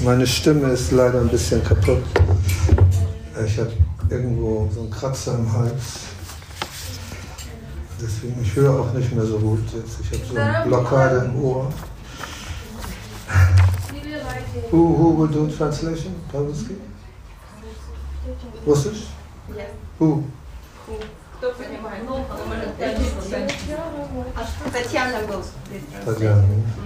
Meine Stimme ist leider ein bisschen kaputt. Ich habe irgendwo so einen Kratzer im Hals. Deswegen, ich höre auch nicht mehr so gut jetzt. Ich habe so eine Blockade im Ohr. Who, who will do translation? Pawlowski? Russisch? Yes. Who? Татьяна был.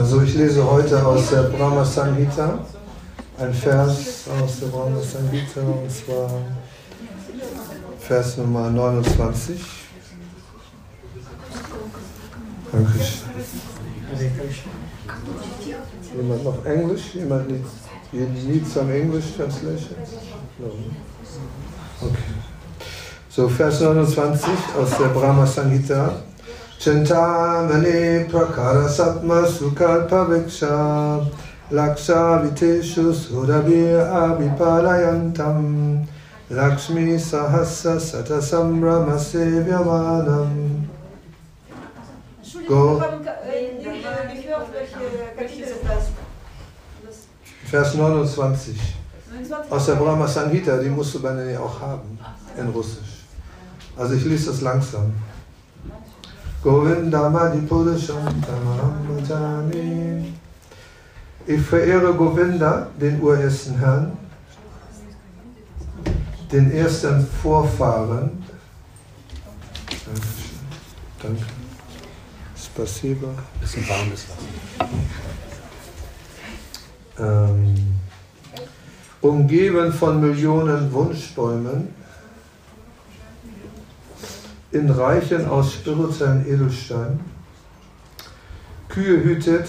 Tatjana. Hare Krishna. So, ich lese heute aus der Brahma Samhita ein Vers aus der Brahma Samhita und zwar Vers Nummer 29. Hare Krishna. Jemand noch Englisch? Jemand need, you need some English translation? No. Okay. So, Vers 29 aus der Brahma Samhita. Chintamani prakara satma sukalpa viksha laksha viteshu surabhi abhipalayantam lakshmi sahasra sata sambrama sevyamanam Go. Äh, äh. Vers 29 29. aus der Brahma Samhita, die musst du bei mir auch haben in Russisch. Also ich lese das langsam. Ich verehre Govinda, den urersten Herrn, den ersten Vorfahren. Danke. Spasiba. Bisschen warmes Wasser. umgeben von Millionen Wunschbäumen, in Reichen aus spirituellen Edelstein, Kühe hütet,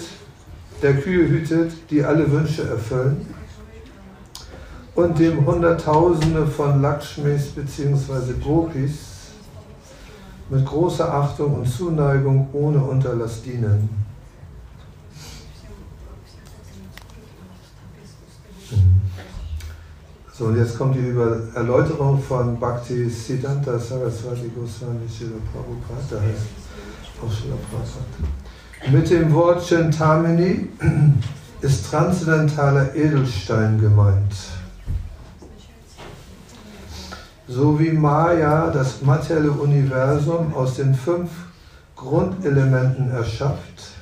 der Kühe hütet, die alle Wünsche erfüllen, und dem Hunderttausende von Lakshmis bzw. Gopis mit großer Achtung und Zuneigung ohne Unterlass dienen. So, und jetzt kommt die Über Erläuterung von Bhakti Siddhanta Saraswati Goswami Srila Prabhupada. Mit dem Wort Chintamini ist transzendentaler Edelstein gemeint. So wie Maya das materielle Universum aus den fünf Grundelementen erschafft,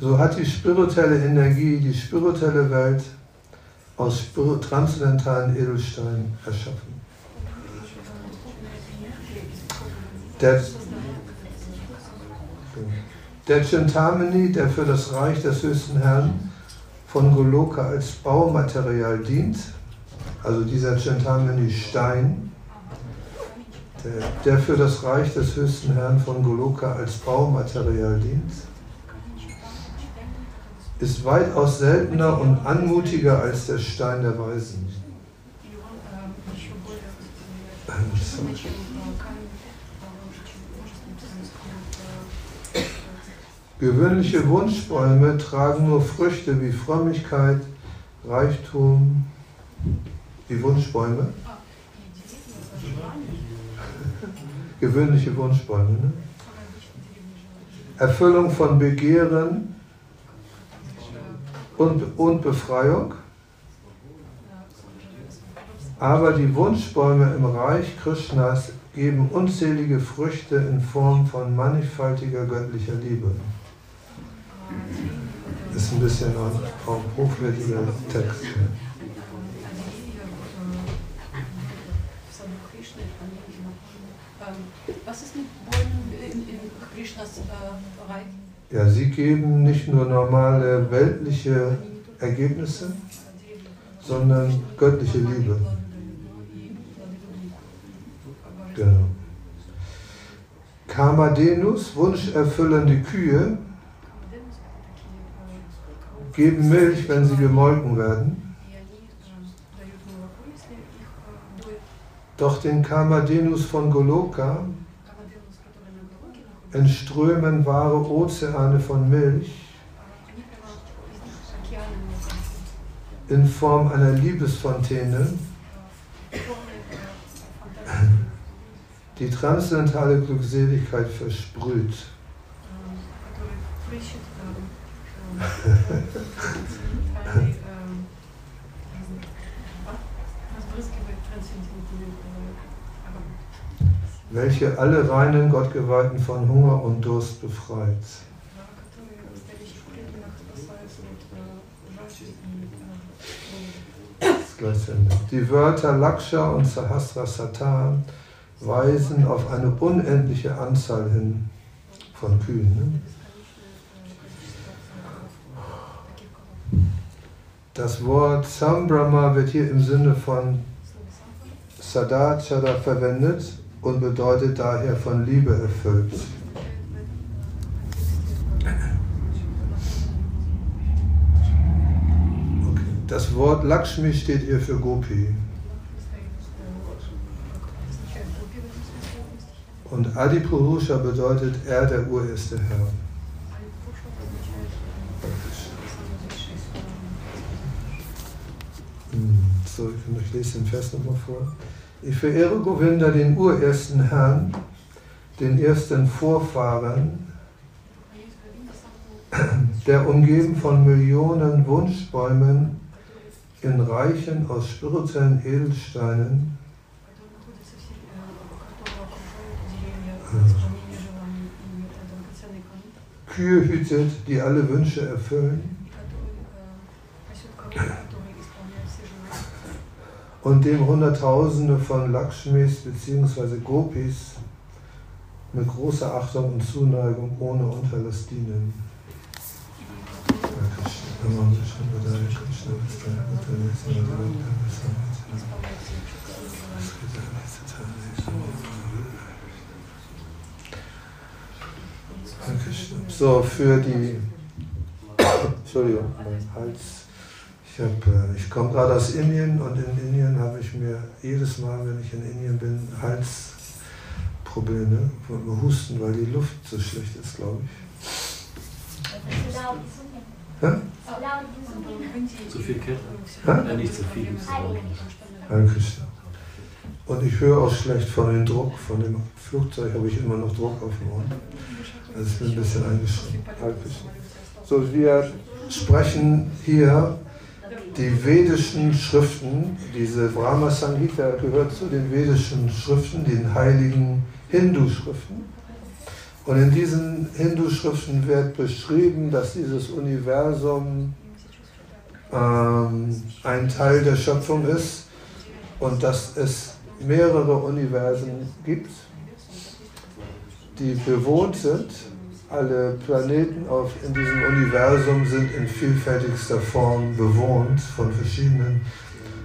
so hat die spirituelle Energie die spirituelle Welt aus transzendentalen Edelsteinen erschaffen. Der, der Chintamani, der für das Reich des höchsten Herrn von Goloka als Baumaterial dient, also dieser Chintamani Stein, der, der für das Reich des höchsten Herrn von Goloka als Baumaterial dient, ist weitaus seltener und anmutiger als der Stein der Weisen. Gewöhnliche Wunschbäume tragen nur Früchte wie Frömmigkeit, Reichtum, wie Wunschbäume. Gewöhnliche Wunschbäume. Ne? Erfüllung von Begehren und, und Befreiung. Aber die Wunschbäume im Reich Krishnas geben unzählige Früchte in Form von mannigfaltiger göttlicher Liebe. Ist ein bisschen ein, ein hochwertiger Text. Ähm, Was ist mit Bäumen in, in Krishnas äh, Reich? Ja, sie geben nicht nur normale weltliche Ergebnisse, sondern göttliche Liebe. Genau. Kamadenus, wunscherfüllende Kühe, geben Milch, wenn sie gemolken werden. Doch den Kamadhenus von Goloka entströmen wahre Ozeane von Milch in Form einer Liebesfontäne. die transzendentale Glückseligkeit versprüht. Äh, welche alle reinen Gottgeweihten von Hunger und Durst befreit. Die Wörter Laksha und Sahasra Satan weisen auf eine unendliche Anzahl hin von Kühen. Ne? Das Wort Sambrahma wird hier im Sinne von Sadat verwendet und bedeutet daher von Liebe erfüllt. Das Wort Lakshmi steht hier für Gopi. Und Adipurusha bedeutet er, der urerste Herr. Hm, So, ich lese den Vers nochmal vor. Ich verehre Govinda, den urersten Herrn, den ersten Vorfahren, der umgeben von Millionen Wunschbäumen in Reichen aus spirituellen Edelsteinen Kühe hütet, die alle Wünsche erfüllen und dem Hunderttausende von Lakshmis bzw. Gopis mit großer Achtung und Zuneigung ohne Unterlass dienen. So, für die. Entschuldigung, mein Hals. Ich, hab, äh, ich komme gerade aus Indien und in Indien habe ich mir jedes Mal, wenn ich in Indien bin, Halsprobleme, wo- Husten, weil die Luft so schlecht ist, glaube ich. Hä? Zu viel Kälte. Ja, nicht zu viel. Hare Krishna. Und ich höre auch schlecht von dem Druck, von dem Flugzeug habe ich immer noch Druck auf dem Ohr. Also ich bin ein bisschen eingeschränkt. So, wir sprechen hier die vedischen Schriften. Diese Brahma Samhita gehört zu den vedischen Schriften, den heiligen Hindu-Schriften. Und in diesen Hindu-Schriften wird beschrieben, dass dieses Universum ähm, ein Teil der Schöpfung ist und dass es mehrere Universen gibt, die bewohnt sind. Alle Planeten auf, in diesem Universum sind in vielfältigster Form bewohnt von verschiedenen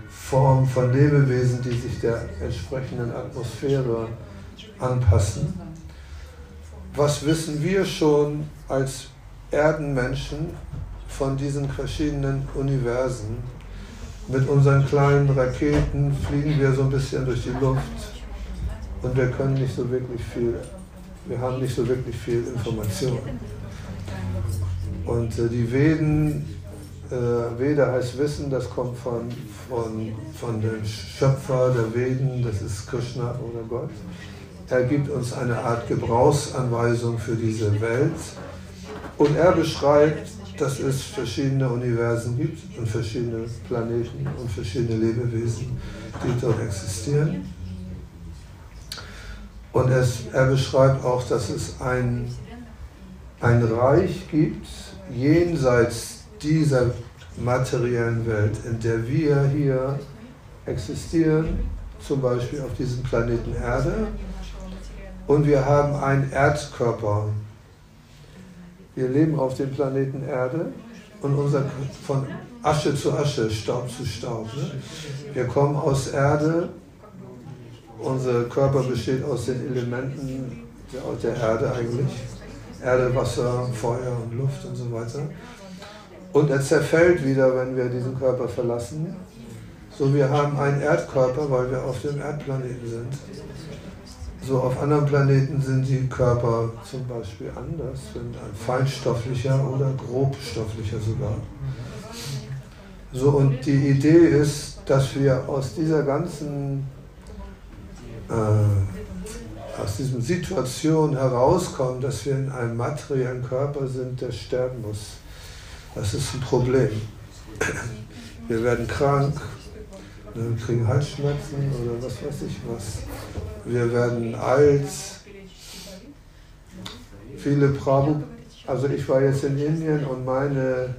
Formen von Lebewesen, die sich der entsprechenden Atmosphäre anpassen. Was wissen wir schon als Erdenmenschen von diesen verschiedenen Universen? Mit unseren kleinen Raketen fliegen wir so ein bisschen durch die Luft und wir können nicht so wirklich viel, wir haben nicht so wirklich viel Information. Und äh, die Veden, äh, Veda heißt Wissen, das kommt von, von, von dem Schöpfer der Veden, das ist Krishna oder Gott. Er gibt uns eine Art Gebrauchsanweisung für diese Welt und er beschreibt, dass es verschiedene Universen gibt und verschiedene Planeten und verschiedene Lebewesen, die dort existieren. Und es, er beschreibt auch, dass es ein, ein Reich gibt, jenseits dieser materiellen Welt, in der wir hier existieren, zum Beispiel auf diesem Planeten Erde. Und wir haben einen Erdkörper. Wir leben auf dem Planeten Erde und unser von Asche zu Asche, Staub zu Staub. Ne? Wir kommen aus Erde, unser Körper besteht aus den Elementen der, der Erde eigentlich. Erde, Wasser, Feuer und Luft und so weiter. Und er zerfällt wieder, wenn wir diesen Körper verlassen, So, wir haben einen Erdkörper, weil wir auf dem Erdplaneten sind. So, auf anderen Planeten sind die Körper zum Beispiel anders, sind ein feinstofflicher oder grobstofflicher sogar. So, und die Idee ist, dass wir aus dieser ganzen, äh, aus dieser Situation herauskommen, dass wir in einem materiellen Körper sind, der sterben muss. Das ist ein Problem. Wir werden krank, wir kriegen Halsschmerzen oder was weiß ich was. Wir werden alt. Viele Prabhu, also ich war jetzt in Indien und meine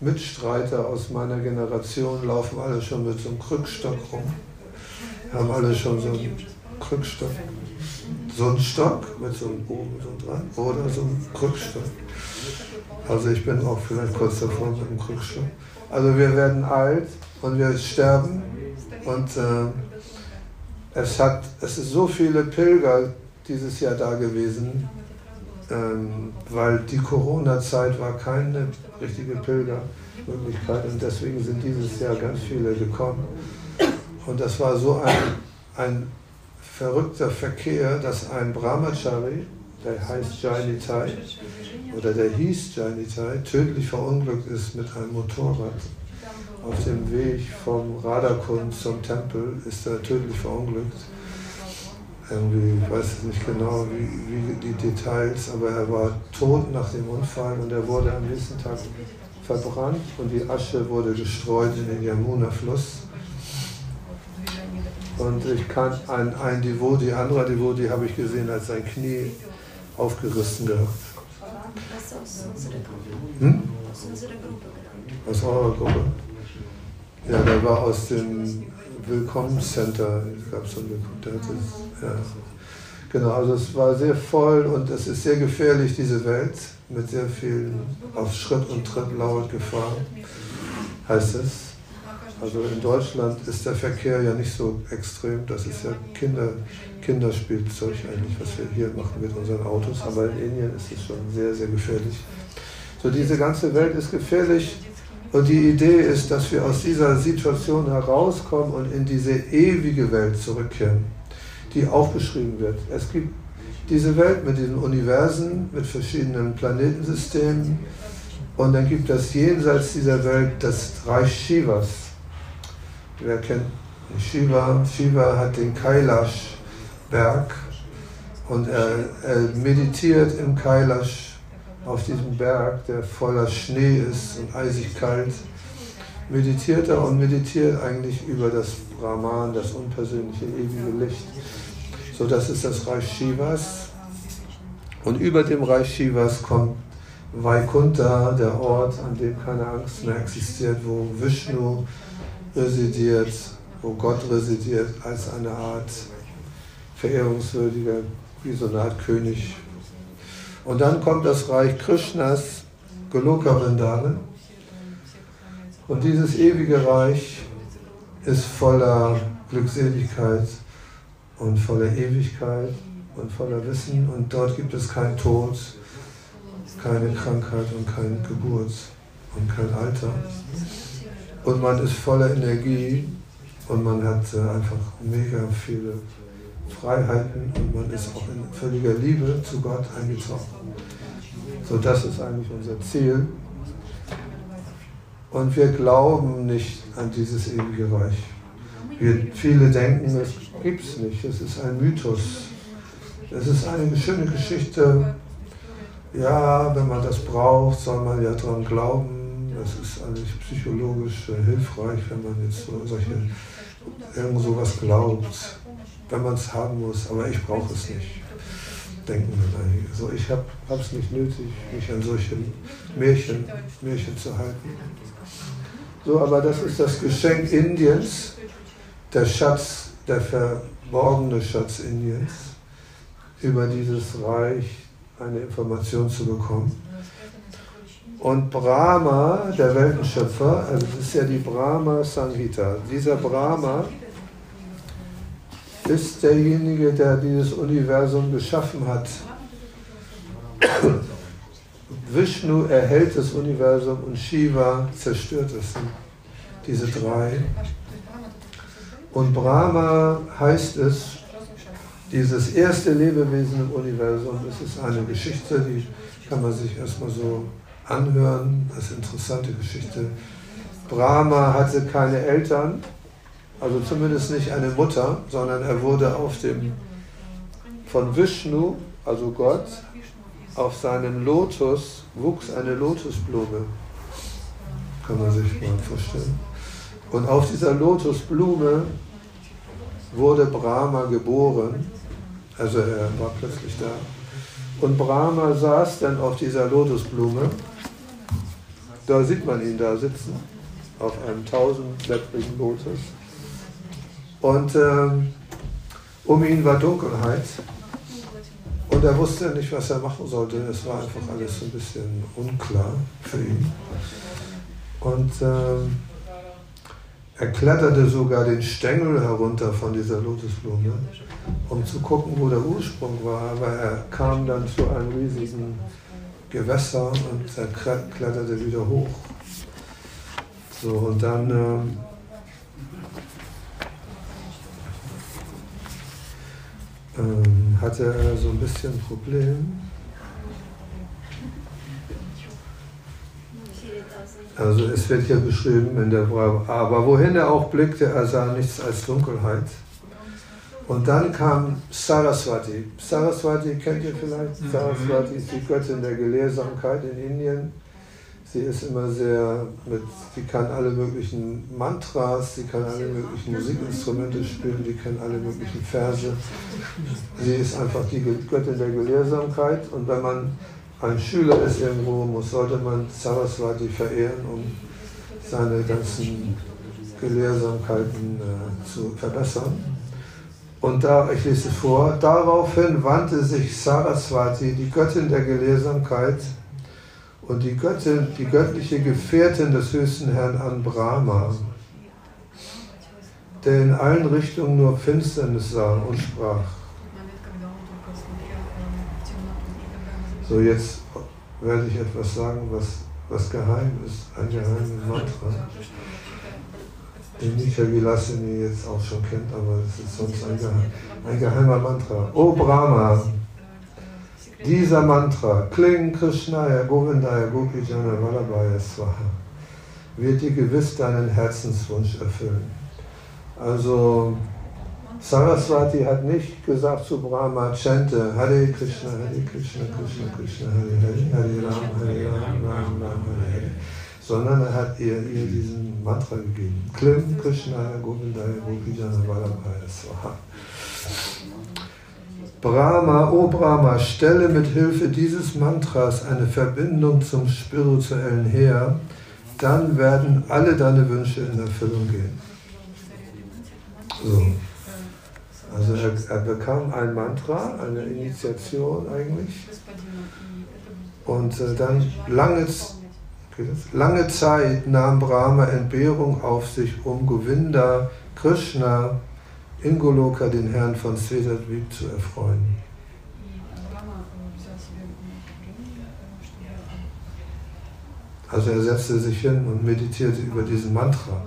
Mitstreiter aus meiner Generation laufen alle schon mit so einem Krückstock rum. Haben alle schon so einen Krückstock. So einen Stock mit so einem Bogen so dran oder so einen Krückstock. Also ich bin auch vielleicht kurz davor mit dem Krückstock. Also wir werden alt und wir sterben und äh, es, hat, es ist so viele Pilger dieses Jahr da gewesen, ähm, weil die Corona-Zeit war keine richtige Pilgermöglichkeit und deswegen sind dieses Jahr ganz viele gekommen. Und das war so ein, ein verrückter Verkehr, dass ein Brahmachari, der heißt Jainitai, oder der hieß Jainitai, tödlich verunglückt ist mit einem Motorrad. Auf dem Weg vom Radakund zum Tempel ist er tödlich verunglückt. Irgendwie, ich weiß nicht genau, wie, wie die Details, aber er war tot nach dem Unfall und er wurde am nächsten Tag verbrannt und die Asche wurde gestreut in den Yamuna-Fluss. Und ich kann ein, ein Devoti, anderer Devoti habe ich gesehen, als sein Knie aufgerissen gehabt. Was aus unserer Gruppe? Hm? Aus unserer Gruppe. Aus eurer Gruppe? Ja, der war aus dem Willkommenscenter. Gab so eine, ja. Genau, also es war sehr voll und es ist sehr gefährlich, diese Welt, mit sehr viel auf Schritt und Tritt laut Gefahr, heißt es. Also in Deutschland ist der Verkehr ja nicht so extrem, das ist ja Kinder, Kinderspielzeug eigentlich, was wir hier machen mit unseren Autos, aber in Indien ist es schon sehr, sehr gefährlich. So, diese ganze Welt ist gefährlich und die Idee ist, dass wir aus dieser Situation herauskommen und in diese ewige Welt zurückkehren, die aufgeschrieben wird. Es gibt diese Welt mit diesen Universen, mit verschiedenen Planetensystemen und dann gibt es jenseits dieser Welt das Reich Shivas. Wer kennt Shiva? Shiva hat den Kailash Berg und er, er meditiert im Kailash auf diesem Berg, der voller Schnee ist und eisig kalt, meditiert er und meditiert eigentlich über das Brahman, das unpersönliche ewige Licht. So, das ist das Reich Shivas. Und über dem Reich Shivas kommt Vaikuntha, der Ort, an dem keine Angst mehr existiert, wo Vishnu residiert, wo Gott residiert als eine Art verehrungswürdiger, wie so eine Art König. Und dann kommt das Reich Krishnas, Goloka Vrindana. Und dieses ewige Reich ist voller Glückseligkeit und voller Ewigkeit und voller Wissen. Und dort gibt es keinen Tod, keine Krankheit und keine Geburt und kein Alter. Und man ist voller Energie und man hat äh, einfach mega viele Freiheiten und man ist auch in völliger Liebe zu Gott eingetaucht. So, das ist eigentlich unser Ziel. Und wir glauben nicht an dieses ewige Reich. Wir, viele denken, es gibt es nicht. Es ist ein Mythos. Es ist eine schöne Geschichte. Ja, wenn man das braucht, soll man ja daran glauben. Das ist eigentlich psychologisch hilfreich, wenn man jetzt so solche irgend sowas glaubt wenn man es haben muss, aber ich brauche es nicht, denken dann einige. So, ich habe es nicht nötig, mich an solche Märchen, Märchen zu halten. So, aber das ist das Geschenk Indiens, der Schatz, der verborgene Schatz Indiens, über dieses Reich eine Information zu bekommen. Und Brahma, der Weltenschöpfer, also das ist ja die Brahma Sanghita. Dieser Brahma ist derjenige, der dieses Universum geschaffen hat. Vishnu erhält das Universum und Shiva zerstört es. Diese drei. Und Brahma heißt es, dieses erste Lebewesen im Universum, das ist eine Geschichte, die kann man sich erstmal so anhören, das ist eine interessante Geschichte. Brahma hatte keine Eltern, also zumindest nicht eine Mutter, sondern er wurde auf dem, von Vishnu, also Gott, auf seinem Lotus wuchs eine Lotusblume. Kann man sich mal vorstellen. Und auf dieser Lotusblume wurde Brahma geboren. Also er war plötzlich da. Und Brahma saß dann auf dieser Lotusblume. Da sieht man ihn da sitzen, auf einem tausendblättrigen Lotus. Und ähm, um ihn war Dunkelheit. Und er wusste nicht, was er machen sollte. Es war einfach alles ein bisschen unklar für ihn. Und ähm, er kletterte sogar den Stängel herunter von dieser Lotusblume, um zu gucken, wo der Ursprung war. Aber er kam dann zu einem riesigen Gewässer und er kletterte wieder hoch. So, und dann ähm, ähm, hatte er so ein bisschen ein Problem. Also es wird hier beschrieben in der Bravo. Aber wohin er auch blickte, er sah nichts als Dunkelheit. Und dann kam Saraswati. Saraswati kennt ihr vielleicht? Mhm. Saraswati ist die Göttin der Gelehrsamkeit in Indien. Sie ist immer sehr mit, sie kann alle möglichen Mantras, sie kann alle möglichen Musikinstrumente spielen, die kann alle möglichen Verse. Sie ist einfach die Göttin der Gelehrsamkeit und wenn man ein Schüler ist irgendwo, muss, sollte man Saraswati verehren, um seine ganzen Gelehrsamkeiten äh, zu verbessern. Und da, ich lese es vor, daraufhin wandte sich Saraswati, die Göttin der Gelehrsamkeit, und die Göttin, die göttliche Gefährtin des höchsten Herrn an Brahma, der in allen Richtungen nur Finsternis sah und sprach. So, jetzt werde ich etwas sagen, was, was geheim ist, ein geheimes Mantra, den Nisha Vilasini jetzt auch schon kennt, aber es ist sonst ein, geheim, ein geheimer Mantra. O Brahma, dieser Mantra, Kling Krishnaya Govindaya Gopijana Vallabhaya Swaha, wird dir gewiss deinen Herzenswunsch erfüllen. Also Saraswati hat nicht gesagt zu Brahma, chante Hare Krishna, Hare Krishna, Krishna Krishna, Hare Hare, Hare Ram, Hare Ram, Ram Ram, Hare Hare, sondern er hat ihr, ihr diesen Mantra gegeben. Klim Krishna, Govindaya, Gopijana, Vallabhaya, Swaha. Brahma, O Brahma, stelle mit Hilfe dieses Mantras eine Verbindung zum Spirituellen her, dann werden alle deine Wünsche in Erfüllung gehen. So. Also er, er, bekam ein Mantra, eine Initiation eigentlich. Und äh, dann lange, lange Zeit nahm Brahma Entbehrung auf sich, um Govinda, Krishna, in Goloka, den Herrn von Svetadvip, zu erfreuen. Also er setzte sich hin und meditierte über diesen Mantra.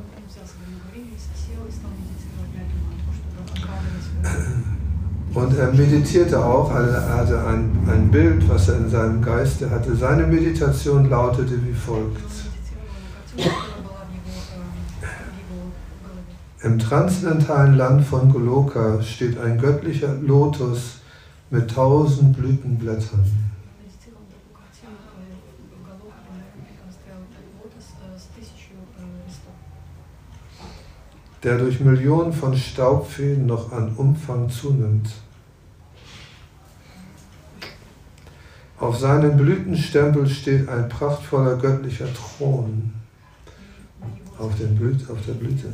Und er meditierte auch, er hatte ein, ein Bild, was er in seinem Geiste hatte. Seine Meditation lautete wie folgt. Im transzendentalen Land von Goloka steht ein göttlicher Lotus mit tausend Blütenblättern. Der durch Millionen von Staubfäden noch an Umfang zunimmt. Auf seinem Blütenstempel steht ein prachtvoller göttlicher Thron auf, den Blüt, auf der Blüte.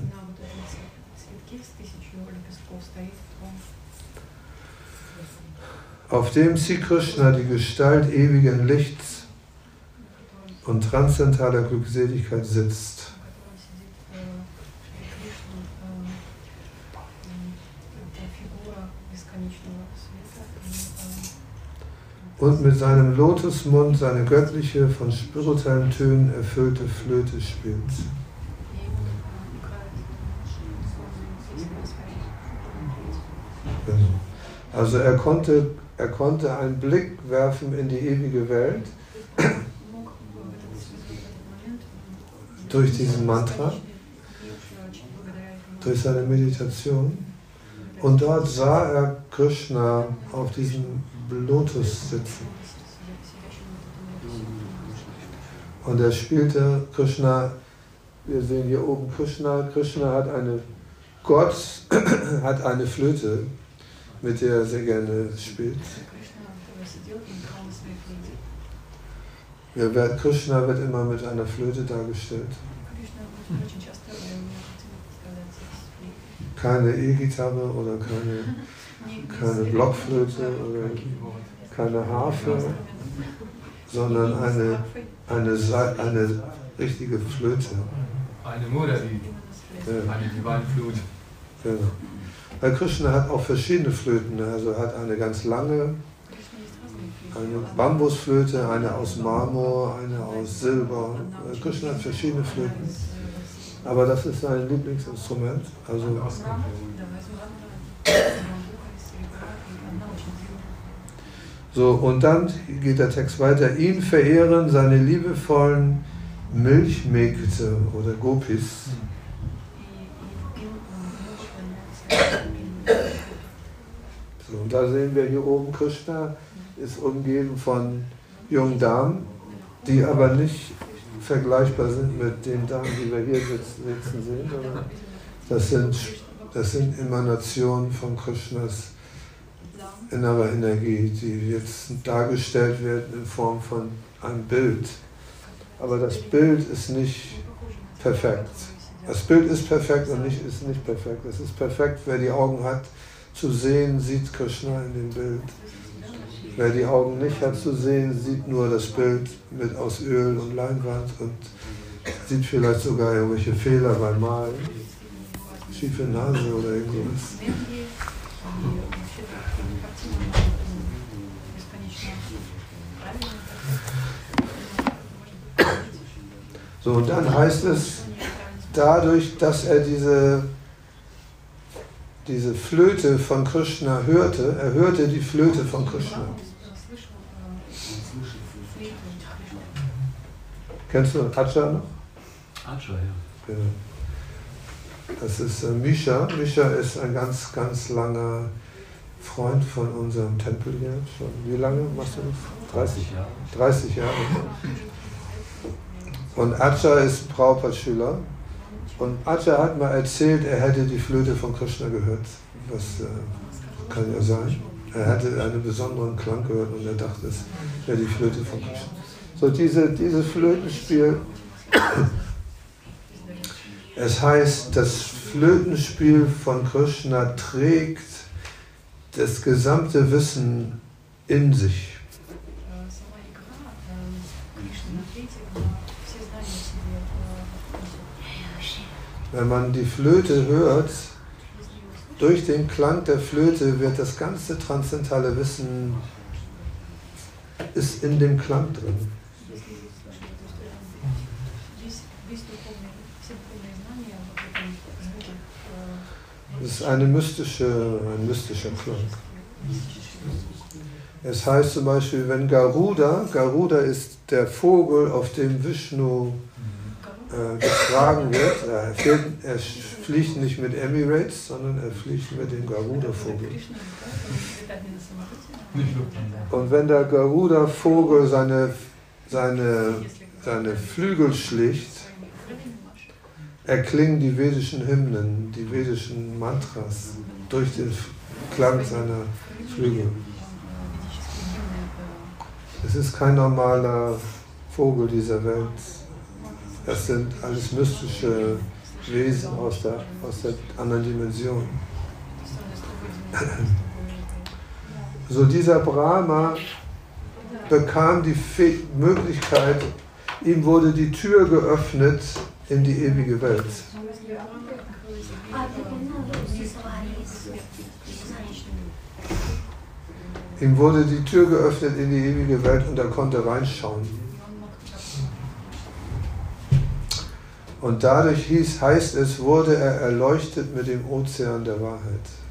Auf dem Sri Krishna die Gestalt ewigen Lichts und transzendentaler Glückseligkeit sitzt. Und mit seinem Lotusmund seine göttliche, von spirituellen Tönen erfüllte Flöte spielt. Also er konnte, er konnte einen Blick werfen in die ewige Welt durch diesen Mantra, durch seine Meditation. Und dort sah er Krishna auf diesem Lotus sitzen. Und er spielte Krishna, wir sehen hier oben Krishna, Krishna hat eine, Gott hat eine Flöte, mit der er sehr gerne spielt. Ja, Krishna wird immer mit einer Flöte dargestellt. Keine E-Gitarre oder keine, keine Blockflöte oder keine Harfe, sondern eine, eine, eine richtige Flöte. Eine Murali, ja. eine Divine Flute. Genau. Weil Krishna hat auch verschiedene Flöten, also er hat eine ganz lange, eine Bambusflöte, eine aus Marmor, eine aus Silber. Krishna hat verschiedene Flöten. Aber das ist sein Lieblingsinstrument. Also so, und dann geht der Text weiter. Ihn verehren seine liebevollen Milchmägde oder Gopis. So, und da sehen wir hier oben Krishna ist umgeben von jungen Damen, die aber nicht vergleichbar sind mit den Damen, die wir hier sitzen sehen, sondern das sind, das sind Emanationen von Krishnas innerer Energie, die jetzt dargestellt werden in Form von einem Bild. Aber das Bild ist nicht perfekt. Das Bild ist perfekt und nicht, ist nicht perfekt. Es ist perfekt, wer die Augen hat, zu sehen, sieht Krishna in dem Bild. Wer die Augen nicht hat zu sehen, sieht nur das Bild mit aus Öl und Leinwand und sieht vielleicht sogar irgendwelche Fehler beim Malen. Schiefe Nase oder irgendwas. So, und dann heißt es, dadurch, dass er diese diese Flöte von Krishna hörte, er hörte die Flöte von Krishna. Kennst du Acha noch? Acha, ja. Genau. Das ist äh, Misha. Misha ist ein ganz, ganz langer Freund von unserem Tempel hier. Schon wie lange machst du das? 30 Jahre. 30 Jahre. Und Acha ist Prabhupada-Schüler und Acha hat mal erzählt, er hätte die Flöte von Krishna gehört. Was äh, kann ja sein. Er hatte einen besonderen Klang gehört und er dachte, es wäre die Flöte von Krishna. So, diese, dieses Flötenspiel, es heißt, das Flötenspiel von Krishna trägt das gesamte Wissen in sich. Wenn man die Flöte hört, durch den Klang der Flöte wird das ganze transzendentale Wissen ist in dem Klang drin. Das ist eine mystische, ein mystischer Klang. Es heißt zum Beispiel, wenn Garuda, Garuda ist der Vogel, auf dem Vishnu äh, getragen wird. Er, fährt, er, fliegt nicht mit Emirates, sondern er fliegt mit dem Garuda-Vogel. Und wenn der Garuda-Vogel seine, seine, seine Flügel schlicht, erklingen die vedischen Hymnen, die vedischen Mantras durch den Klang seiner Flügel. Es ist kein normaler Vogel dieser Welt. Das sind alles mystische Wesen aus der, aus der anderen Dimension. So dieser Brahma bekam die Möglichkeit, ihm wurde die Tür geöffnet in die ewige Welt. Ihm wurde die Tür geöffnet in die ewige Welt und er konnte reinschauen. Und dadurch hieß, heißt es, wurde er erleuchtet mit dem Ozean der Wahrheit.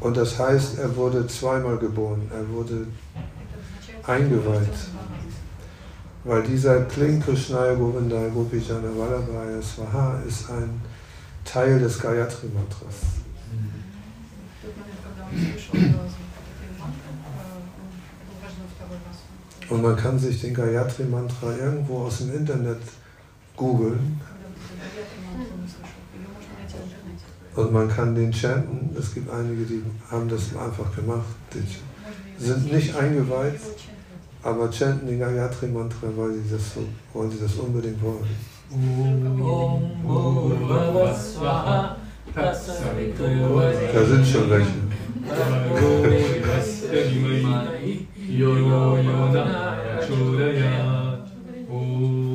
Und das heißt, er wurde zweimal geboren. Er wurde eingeweiht. Weil dieser Kling Krishnaya Govinda Gopijana Vallabhaya Swaha ist ein Teil des Gayatri Mantras. Und man kann sich den Gayatri Mantra irgendwo aus dem Internet googeln. Und man kann den chanten. Es gibt einige, die haben das einfach gemacht. Die sind nicht eingeweiht, aber chanten den Gayatri Mantra, weil sie das, so, weil sie das unbedingt wollen. Da sind schon welche.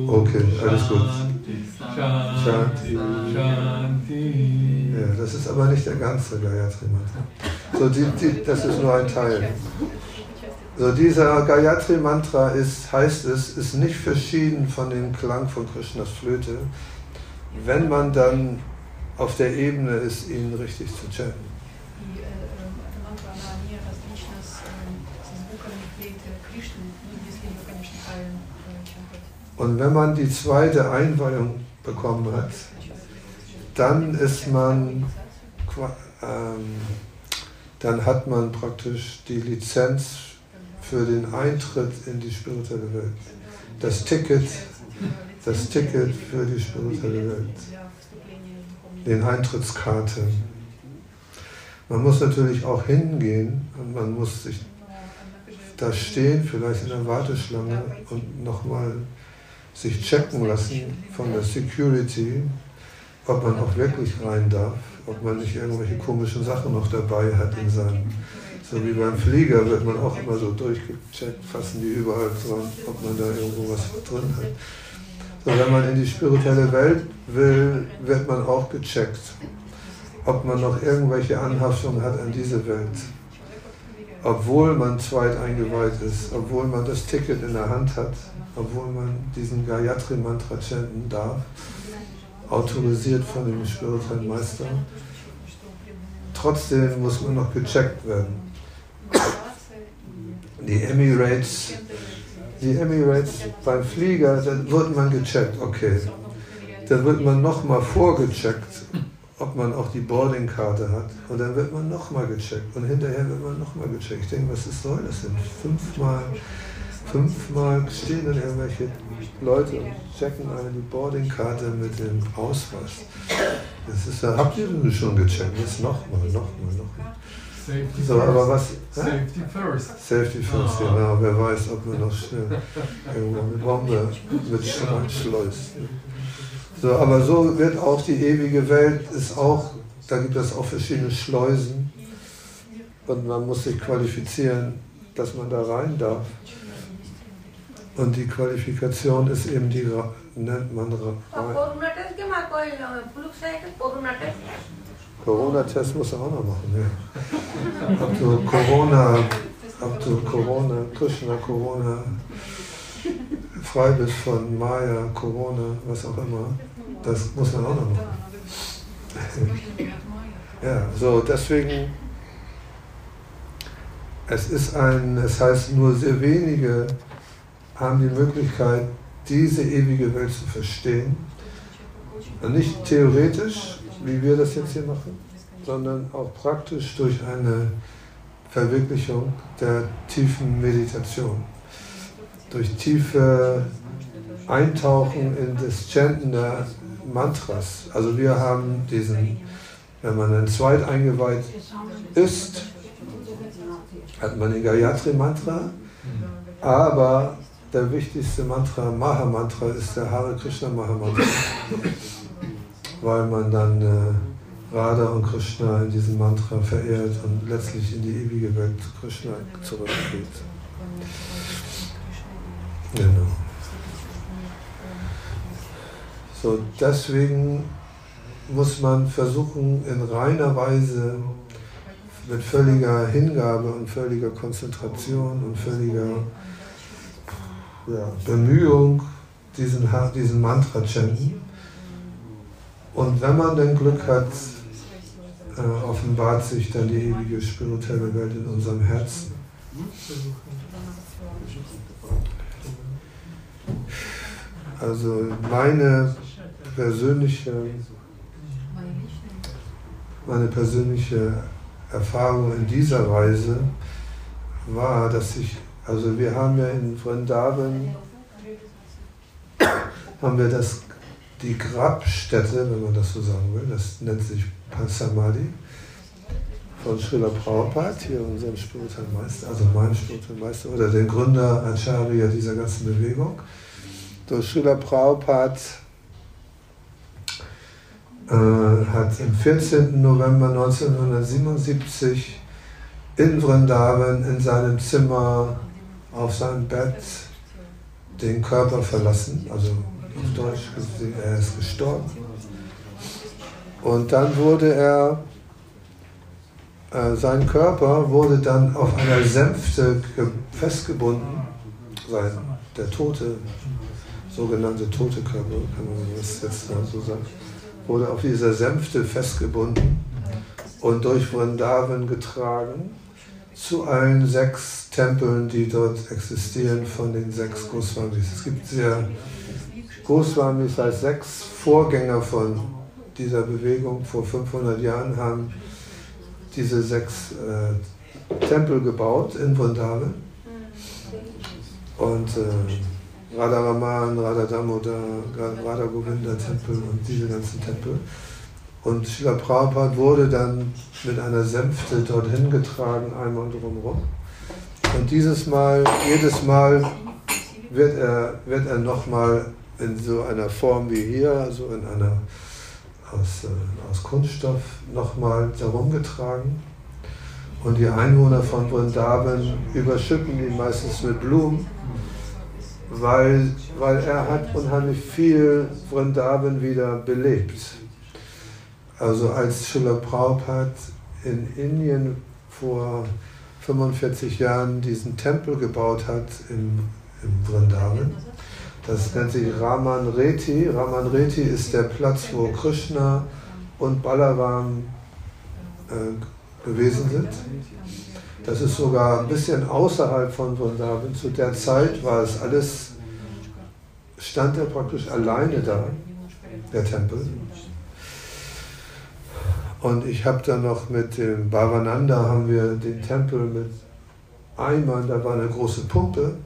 Okay, alles gut. Shanti. Ja, das ist aber nicht der ganze Gayatri Mantra. So, die, die, das ist nur ein Teil. So, dieser Gayatri Mantra ist, heißt es, ist nicht verschieden von dem Klang von Krishnas Flöte, wenn man dann auf der Ebene ist, ihn richtig zu chanten. Und wenn man die zweite Einweihung bekommen hat, dann ist man, ähm, dann hat man praktisch die Lizenz für den Eintritt in die spirituelle Welt. Das Ticket, das Ticket für die spirituelle Welt. Den Eintrittskarte. Man muss natürlich auch hingehen und man muss sich da stehen, vielleicht in der Warteschlange und nochmal sich checken lassen von der Security, ob man auch wirklich rein darf, ob man nicht irgendwelche komischen Sachen noch dabei hat in seinem. So wie beim Flieger wird man auch immer so durchgecheckt, fassen die überall dran, ob man da irgendwo was drin hat. So, wenn man in die spirituelle Welt will, wird man auch gecheckt, ob man noch irgendwelche Anhaftungen hat an diese Welt. Obwohl man zweit eingeweiht ist, obwohl man das Ticket in der Hand hat, obwohl man diesen Gayatri Mantra chanten darf, autorisiert von dem spirituellen Meister. Trotzdem muss man noch gecheckt werden. Die Emirates, die Emirates beim Flieger, dann wird man gecheckt, okay. Dann wird man nochmal vorgecheckt, ob man auch die Boardingkarte hat. Und dann wird man nochmal gecheckt. Und hinterher wird man nochmal gecheckt. Ich denke, was soll das denn? Fünfmal fünfmal stehen dann irgendwelche Leute und checken eine die Boardingkarte mit dem Ausweis. Das ist ja, habt ihr denn schon gecheckt? Jetzt nochmal, nochmal, nochmal. Safety So, aber was? Safety first. Safety first, Ah. genau. Wer weiß, ob man noch schnell irgendwo eine Bombe mit schleust. So, aber so wird auch die ewige Welt, ist auch, da gibt es auch verschiedene Schleusen und man muss sich qualifizieren, dass man da rein darf. Und die Qualifikation ist eben die, nennt man... Corona-Test muss er auch noch machen, ja. Ob du Corona, ob du Corona, Krishna, Corona, frei bist von Maya, Corona, was auch immer, das muss man auch noch machen. Ja, so deswegen, es ist ein, es heißt nur sehr wenige haben die Möglichkeit, diese ewige Welt zu verstehen. Und nicht theoretisch, wie wir das jetzt hier machen, sondern auch praktisch durch eine Verwirklichung der tiefen Meditation. Durch tiefe Eintauchen in das Chanten der Mantras. Also wir haben diesen, wenn man ein zweit eingeweiht ist, hat man den Gayatri Mantra, aber der wichtigste Mantra, Maha Mantra, ist der Hare Krishna Maha Mantra, weil man dann äh, Radha und Krishna in diesem Mantra verehrt und letztlich in die ewige Welt Krishna zurückgeht. Genau. So, deswegen muss man versuchen, in reiner Weise mit völliger Hingabe und völliger Konzentration und völliger ja, Bemühung diesen, diesen Mantra chanten. Und wenn man dann Glück hat, äh, offenbart sich dann die ewige spirituelle Welt in unserem Herzen. Also meine persönliche, meine persönliche Erfahrung in dieser Weise war, dass ich, also wir haben ja in Vrindavan, haben wir das, die Grabstätte, wenn man das so sagen will, das nennt sich Pansamadhi von Srila Prabhupada, hier unserem spirituellen Meister, also meinem spirituellen Meister oder den Gründer Acharya dieser ganzen Bewegung. Durch Srila Prabhupada äh, hat am 14. November 1977 in Vrindavan in seinem Zimmer auf seinem Bett den Körper verlassen, also auf Deutsch, er ist gestorben. Und dann wurde er, äh, sein Körper wurde dann auf einer Sänfte festgebunden, sein, der tote, sogenannte tote Körper, kann man das jetzt so sagen wurde auf dieser Sänfte festgebunden und durch Vrindavan getragen zu allen sechs Tempeln, die dort existieren von den sechs Goswamis. Es gibt sehr Goswamis als sechs Vorgänger von dieser Bewegung vor 500 Jahren haben diese sechs äh, Tempel gebaut in Vrindavan. Und äh, Radharaman, Radha Damodar, Radha Govinda Tempel und diese ganzen Tempel. Und Srila Prabhupada wurde dann mit einer Sänfte dorthin getragen, einmal drumherum. Und dieses Mal, jedes Mal wird er, wird er nochmal in so einer Form wie hier, also in einer aus, äh, aus Kunststoff, nochmal darum getragen. Und die Einwohner von Vrindavan überschütten ihn meistens mit Blumen weil, weil er hat unheimlich viel Vrindavan wieder belebt. Also als Srila Prabhupada in Indien vor 45 Jahren diesen Tempel gebaut hat im, im Vrindavan, das nennt sich Raman Reti. Raman Reti ist der Platz, wo Krishna und Balaram äh, gewesen sind. Das ist sogar ein bisschen außerhalb von Vrindavan. Zu der Zeit war es alles, stand er praktisch alleine da, der Tempel. Und ich habe dann noch mit dem Bhavananda haben wir den Tempel mit Eimern, da war eine große Pumpe,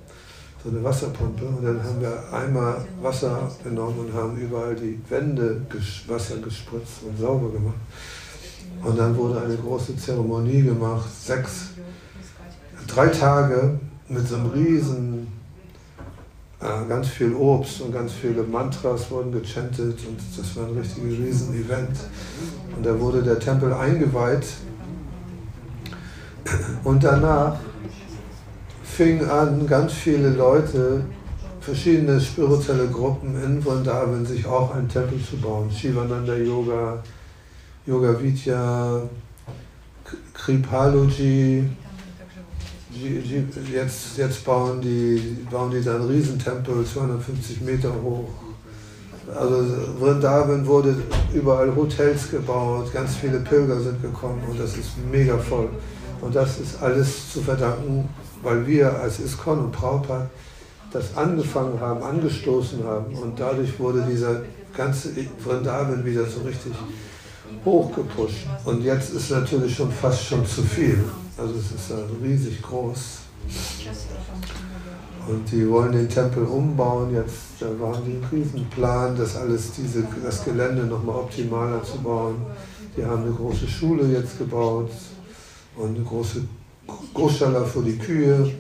so eine Wasserpumpe, und dann haben wir einmal Wasser genommen und haben überall die Wände Wasser gespritzt und sauber gemacht. Und dann wurde eine große Zeremonie gemacht, sechs drei Tage mit so einem riesen, ganz viel Obst und ganz viele Mantras wurden gechantet und das war ein richtiges Riesen-Event. Und da wurde der Tempel eingeweiht und danach fingen an, ganz viele Leute, verschiedene spirituelle Gruppen in Vrindavan, sich auch einen Tempel zu bauen. Shivananda Yoga, Yoga Vidya, Kripaluji, jetzt, jetzt bauen, die, bauen die dann Riesentempel, 250 Meter hoch. Also Vrindavan wurde überall Hotels gebaut, ganz viele Pilger sind gekommen und das ist mega voll. Und das ist alles zu verdanken, weil wir als ISKCON und Prabhupada das angefangen haben, angestoßen haben und dadurch wurde dieser ganze Vrindavan wieder so richtig hochgepusht. Und jetzt ist natürlich schon fast schon zu viel. Also es ist also riesig groß. Und die wollen den Tempel umbauen. Jetzt da waren die einen Riesenplan, das alles diese, das Gelände nochmal optimaler zu bauen. Die haben eine große Schule jetzt gebaut und eine große Großschala für die Kühe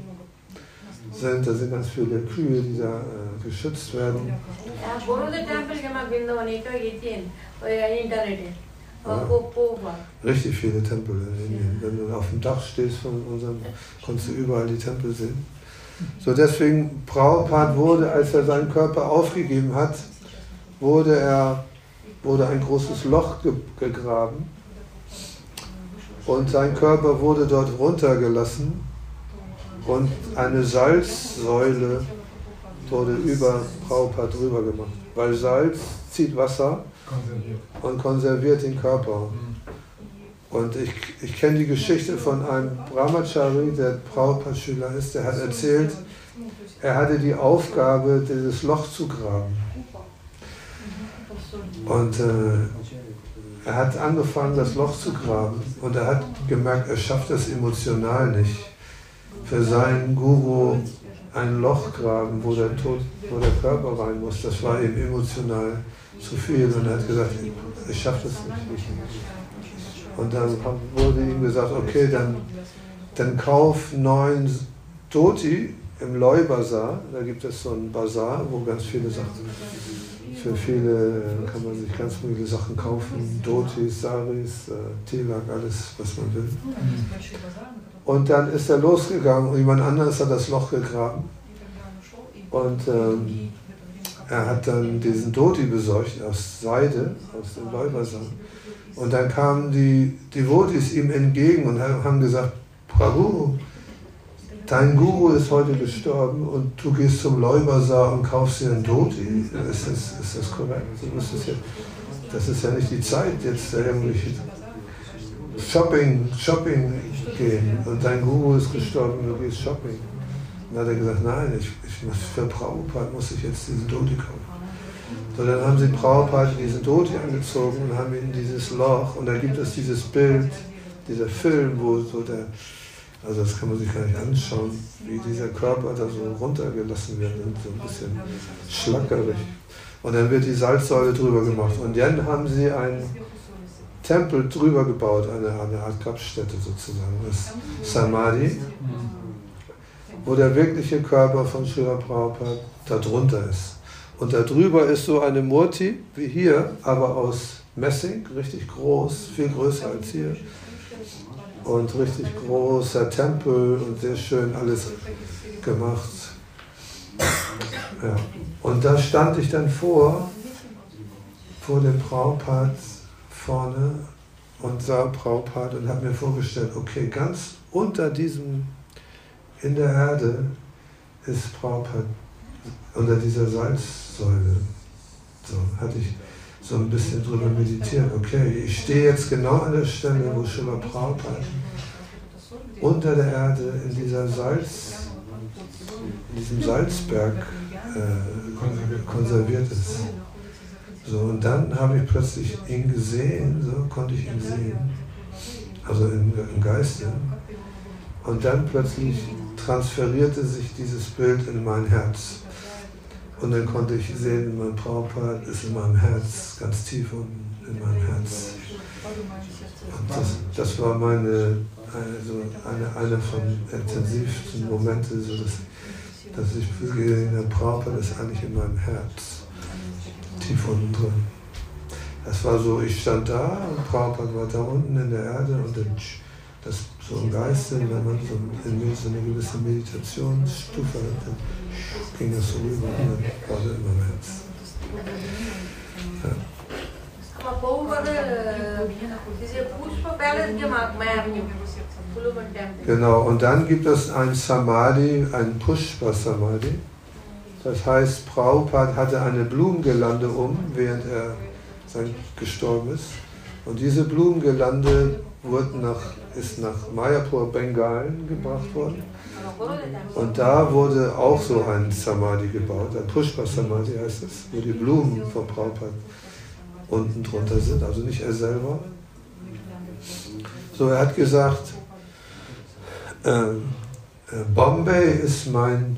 sind. Da sind ganz viele Kühe, die da äh, geschützt werden. Richtig viele Tempel in Indien. Wenn du auf dem Dach stehst von unserem, konntest du überall die Tempel sehen. So deswegen, Prabhupada wurde, als er seinen Körper aufgegeben hat, wurde er wurde ein großes Loch ge gegraben. Und sein Körper wurde dort runtergelassen und eine Salzsäule wurde über Prabhupada drüber gemacht, weil Salz zieht Wasser konserviert. und konserviert den Körper. Und ich, ich kenne die Geschichte von einem Brahmachari, der Prabhupada-Schüler ist, der hat erzählt, er hatte die Aufgabe, dieses Loch zu graben. Und äh, er hat angefangen, das Loch zu graben und er hat gemerkt, er schafft das emotional nicht. Für seinen Guru ein Loch graben, wo der, Tod, wo der Körper rein muss, das war ihm emotional zu viel und er hat gesagt, ich schaffe das nicht. Und dann wurde ihm gesagt, okay, dann, dann kauf neun Doti im Loi Bazar. Da gibt es so einen Bazar, wo ganz viele Sachen, für viele kann man sich ganz viele Sachen kaufen. Dotis, Saris, äh, Tilak, alles, was man will. Und dann ist er losgegangen und jemand anderes hat das Loch gegraben. Und ähm, er hat dann diesen Doti besorgt aus Seide, aus dem Leubersand. Und dann kamen die Devotis ihm entgegen und haben gesagt, Prabhu, dein Guru ist heute gestorben und du gehst zum Leubersar und kaufst dir einen Doti. Ist das, ist das korrekt? Das ist ja nicht die Zeit, jetzt irgendwie Shopping, Shopping gehen. Und dein Guru ist gestorben du gehst Shopping. Dann hat er gesagt, nein, ich, ich für Prabhupada muss ich jetzt diesen Doti kaufen. So, dann haben sie Prabhupada diesen Doti angezogen und haben ihn dieses Loch und da gibt es dieses Bild, dieser Film, wo so der, also das kann man sich gar nicht anschauen, wie dieser Körper da so runtergelassen wird und so ein bisschen schlackerig. Und dann wird die Salzsäule drüber gemacht. Und dann haben sie einen Tempel drüber gebaut, eine, eine Art Grabstätte sozusagen, das Samadhi wo der wirkliche Körper von Srila Prabhupada darunter ist. Und darüber ist so eine Murti, wie hier, aber aus Messing, richtig groß, viel größer als hier. Und richtig großer Tempel und sehr schön alles gemacht. Ja. Und da stand ich dann vor, vor dem Prabhupada vorne und sah Prabhupada und habe mir vorgestellt, okay, ganz unter diesem in der Erde ist Prabhupada unter dieser Salzsäule. So hatte ich so ein bisschen drüber meditiert. Okay, ich stehe jetzt genau an der Stelle, wo Srila Prabhupada unter der Erde in dieser Salz, in diesem Salzberg äh, konserviert ist. So, und dann habe ich plötzlich ihn gesehen, so konnte ich ihn sehen, also im, im Geiste. Und dann plötzlich transferierte sich dieses Bild in mein Herz. Und dann konnte ich sehen, mein Prabhupada ist in meinem Herz, ganz tief unten in meinem Herz. Und das, das war meine, also eine, eine von intensivsten Momente, so dass, dass ich gesehen habe, Prabhupada ist eigentlich in meinem Herz, tief unten drin. Das war so, ich stand da und Prabhupada war da unten in der Erde und dann das so im Geiste, wenn man so in mir so eine gewisse Meditationsstufe hat, dann ging das so rüber und dann war das immer im Herz. Ja. Genau, und dann gibt es ein Samadhi, ein Pushpa Samadhi. Das heißt, Prabhupada hatte eine Blumengelande um, während er gestorben ist. Und diese Blumengelande wurde nach, ist nach Mayapur, Bengalen gebracht worden. Und da wurde auch so ein Samadhi gebaut, ein Pushpa Samadhi heißt es, wo die Blumen von Prabhupada unten drunter sind, also nicht er selber. So, er hat gesagt, äh, äh Bombay ist mein,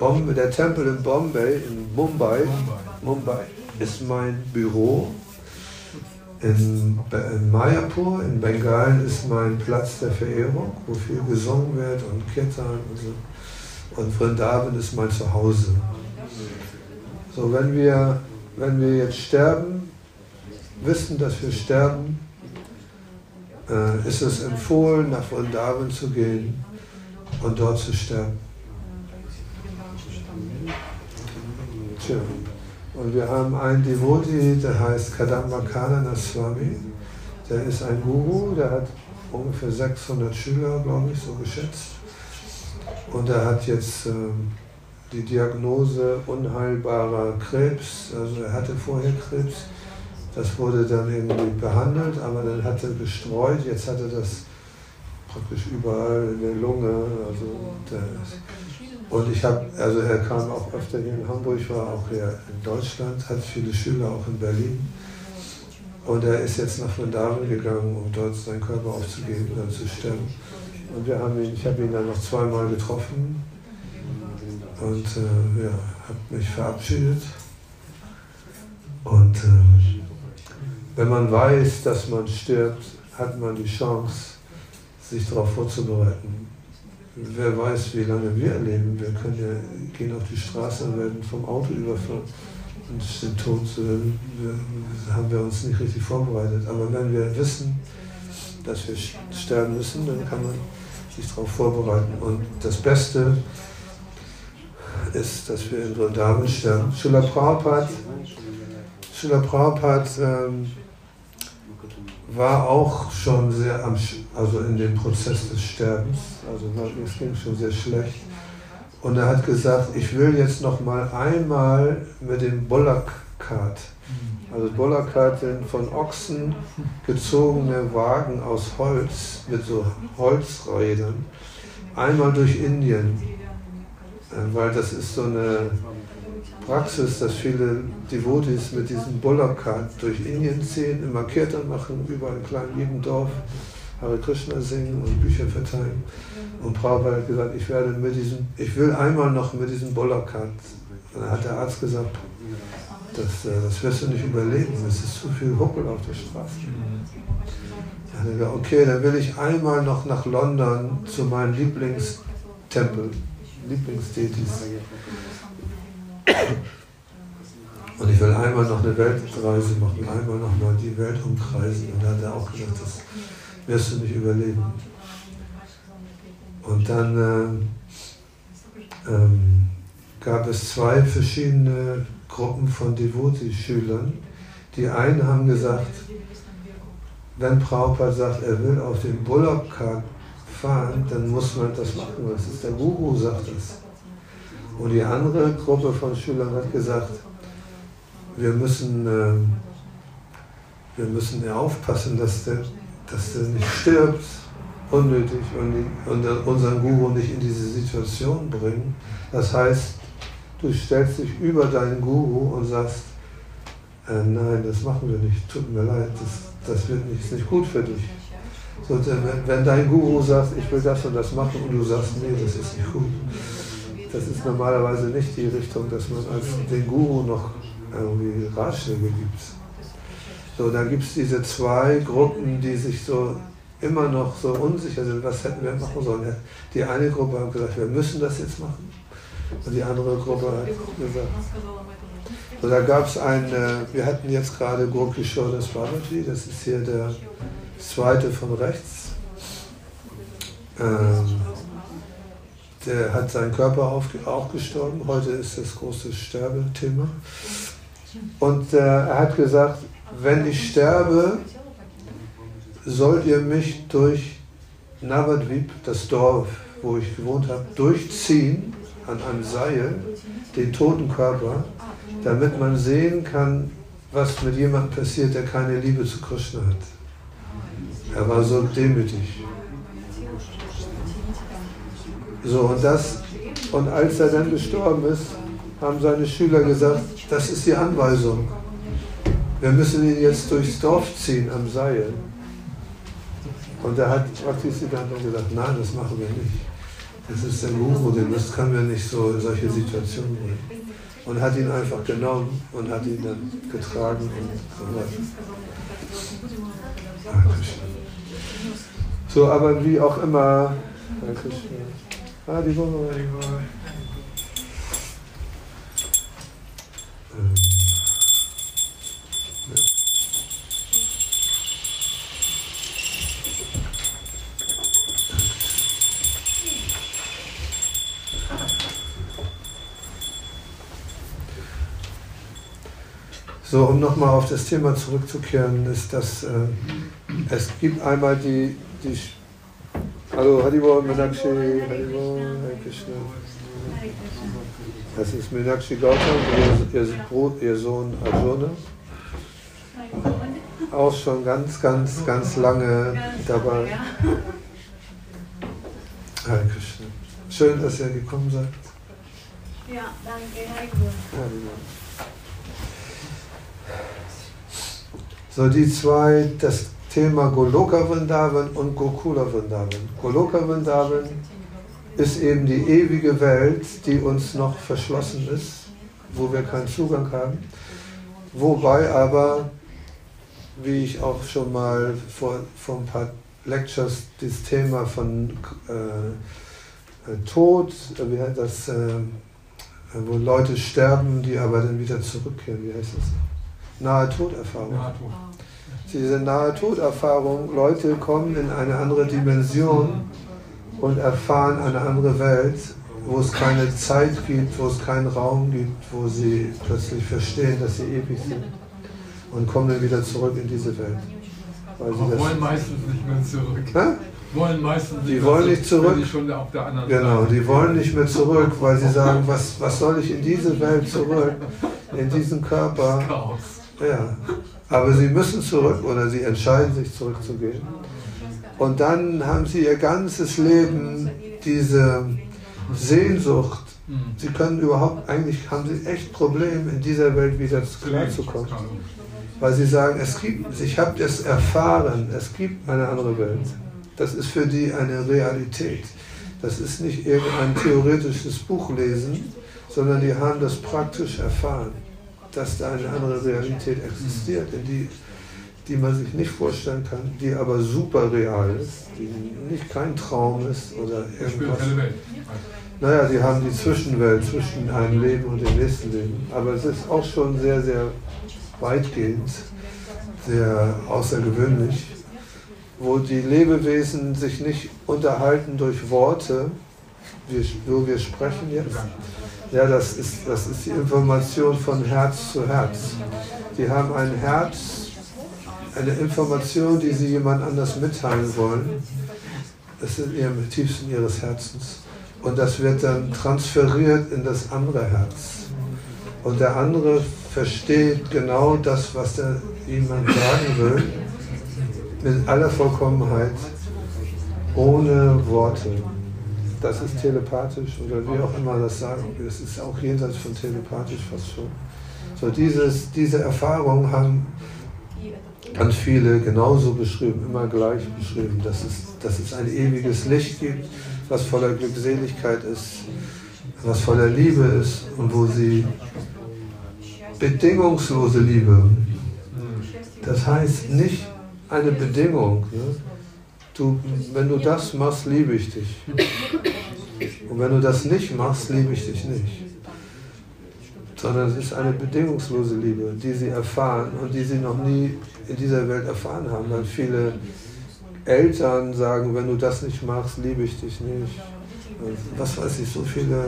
Bombay, der Tempel in Bombay, in Mumbai, Mumbai ist mein Büro in, in Mayapur, in Bengalen, ist mein Platz der Verehrung, wo viel gesungen wird und Kirtan und so. Und Vrindavan ist mein Zuhause. So, wenn wir, wenn wir jetzt sterben, wissen, dass wir sterben, äh, ist es empfohlen, nach Vrindavan zu gehen und dort zu sterben. Tja. Und wir haben einen Devoti, der heißt Kadamba Kanana Swami. Der ist ein Guru, der hat ungefähr 600 Schüler, glaube ich, so geschätzt. Und er hat jetzt ähm, die Diagnose unheilbarer Krebs. Also er hatte vorher Krebs Das wurde dann irgendwie behandelt, aber dann hat er gestreut. Jetzt hatte das praktisch überall in der Lunge. Also der, und ich habe, also er kam auch öfter hier in Hamburg, war auch hier in Deutschland, hat viele Schüler auch in Berlin. Und er ist jetzt nach Vrindavan gegangen, um dort seinen Körper aufzugeben, dann zu sterben. Und wir haben ihn, ich habe ihn dann noch zweimal getroffen und äh, ja, habe mich verabschiedet. Und äh, wenn man weiß, dass man stirbt, hat man die Chance, sich darauf vorzubereiten. Wer weiß, wie lange wir leben. Wir können ja gehen auf die Straße und werden vom Auto überfahren und den Tod äh, haben wir uns nicht richtig vorbereitet. Aber wenn wir wissen, dass wir sterben müssen, dann kann man sich darauf vorbereiten. Und das Beste ist, dass wir in Vrindavan sterben. Srila Prabhupada, Srila Prabhupada ähm, war auch schon sehr am, also in dem Prozess des Sterbens, also es ging schon sehr schlecht. Und er hat gesagt, ich will jetzt noch mal einmal mit dem Bullock-Cart, also Bullock-Cart sind von Ochsen gezogene Wagen aus Holz mit so Holzrädern, einmal durch Indien, äh, weil das ist so eine Praxis, dass viele Devotis mit diesem Bullock-Cart durch Indien ziehen, immer Kirtan machen, überall in kleinen jedem Dorf, Hare Krishna singen und Bücher verteilen. Und Prabhupada hat gesagt, ich werde mit diesem, ich will einmal noch mit diesem Bullock-Cart. Und dann hat der Arzt gesagt, das, äh, das wirst du nicht überleben, es ist zu viel Huckel auf der Straße. Dann hat er gesagt, okay, dann will ich einmal noch nach London zu meinem Lieblingstempel, Lieblingsdetis. Und ich will einmal noch eine Weltreise machen, einmal noch mal die Welt umkreisen. Und da hat er auch gesagt, das wirst du nicht überleben. Und dann äh, ähm, gab es zwei verschiedene Gruppen von Devoti-Schülern. Die einen haben gesagt, wenn Prabhupada sagt, er will auf dem Bullock-Cart fahren, dann muss man das machen. Das ist der Guru, sagt das. Und die andere Gruppe von Schülern hat gesagt, wir müssen, äh, wir müssen aufpassen, dass der, dass der nicht stirbt, unnötig, und, und unseren Guru nicht in diese Situation bringen. Das heißt, du stellst dich über deinen Guru und sagst, äh, nein, das machen wir nicht, tut mir leid, das, das wird nicht, ist nicht gut für dich. So, wenn dein Guru sagt, ich will das und das machen und du sagst, nee, das ist nicht gut, das ist normalerweise nicht die Richtung, dass man als den Guru noch irgendwie Ratschläge gibt. So, dann gibt es diese zwei Gruppen, die sich so immer noch so unsicher sind, was hätten wir machen sollen. Die eine Gruppe hat gesagt, wir müssen das jetzt machen. Und die andere Gruppe hat gesagt, so, da gab es ein, äh, wir hatten jetzt gerade Gurki Shodas Babaji, das ist hier der zweite von rechts. Ähm, der hat seinen Körper auch gestorben. Heute ist das große Sterbethema. Und äh, er hat gesagt, wenn ich sterbe, sollt ihr mich durch Navadvip, das Dorf, wo ich gewohnt habe, durchziehen an einem Seil, den toten Körper, damit man sehen kann, was mit jemandem passiert, der keine Liebe zu Krishna hat. Er war so demütig. So, und das, und als er dann gestorben ist, haben seine Schüler gesagt, das ist die Anweisung. Wir müssen ihn jetzt durchs Dorf ziehen am Seil. Und da hat Bhaktisiddhanta gesagt, nein, das machen wir nicht. Das ist der Guru, das können wir nicht so in solche Situationen bringen. Und hat ihn einfach genommen und hat ihn dann getragen und so. So, aber wie auch immer, Herr Krishna. Ähm, ja. So, um nochmal auf das Thema zurückzukehren, ist, dass äh, es gibt einmal die, die Hallo, Haribol, Meenakshi, Haribol, Hare Krishna. Das ist Meenakshi Gautam, ihr, ihr, Sohn Arjuna. auch schon ganz, ganz, ganz lange dabei. Hare Krishna. Schön, dass ihr gekommen seid. Ja, danke, Heiko. So, die zwei, das Thema Goloka Vrindavan und Gokula Vrindavan. Goloka Vrindavan ist eben die ewige Welt, die uns noch verschlossen ist, wo wir keinen Zugang haben. Wobei aber, wie ich auch schon mal vor, vor ein paar Lectures das Thema von äh, Tod, äh, wie heißt das, äh, wo Leute sterben, die aber dann wieder zurückkehren, wie heißt das? Nahe Toderfahrung. Nahe Tod. Diese nahe Toderfahrung, Leute kommen in eine andere Dimension und erfahren eine andere Welt, wo es keine Zeit gibt, wo es keinen Raum gibt, wo sie plötzlich verstehen, dass sie ewig sind und kommen dann wieder zurück in diese Welt. Weil sie wollen meistens nicht mehr zurück. Hä? Wollen meistens nicht die wollen nicht zurück. Die genau, die wollen nicht mehr zurück, weil sie sagen, was, was soll ich in diese Welt zurück, in diesen Körper? Ja, aber sie müssen zurück oder sie entscheiden sich zurückzugehen. Und dann haben sie ihr ganzes Leben diese Sehnsucht. Sie können überhaupt, eigentlich haben sie echt Probleme, in dieser Welt wieder klarzukommen. Weil sie sagen, es gibt, ich habe es erfahren, es gibt eine andere Welt. Das ist für die eine Realität. Das ist nicht irgendein theoretisches Buch lesen, sondern die haben das praktisch erfahren, dass da eine andere Realität existiert, in die, die man sich nicht vorstellen kann, die aber super real ist, die nicht kein Traum ist oder irgendwas. Naja, die haben die Zwischenwelt zwischen einem Leben und dem nächsten Leben. Aber es ist auch schon sehr, sehr weitgehend, sehr außergewöhnlich, wo die Lebewesen sich nicht unterhalten durch Worte, wir, wo wir sprechen jetzt. Ja, das ist, das ist die Information von Herz zu Herz. Die haben ein Herz, eine Information, die sie jemand anders mitteilen wollen. Das ist in ihrem tiefsten ihres Herzens. Und das wird dann transferiert in das andere Herz. Und der andere versteht genau das, was der jemand sagen will, mit aller Vollkommenheit, ohne Worte. Das ist telepathisch oder wie auch immer das sagen. Es ist auch jenseits von telepathisch fast schon. So dieses, diese Erfahrung haben ganz viele genauso beschrieben, immer gleich beschrieben, dass es, dass es ein ewiges Licht gibt, was voller Glückseligkeit ist, was voller Liebe ist und wo sie bedingungslose Liebe, das heißt nicht eine Bedingung. Ne? Du, wenn du das machst, liebe ich dich. Und wenn du das nicht machst, liebe ich dich nicht. Sondern es ist eine bedingungslose Liebe, die sie erfahren und die sie noch nie in dieser Welt erfahren haben. Weil viele Eltern sagen, wenn du das nicht machst, liebe ich dich nicht. Was weiß ich, so viele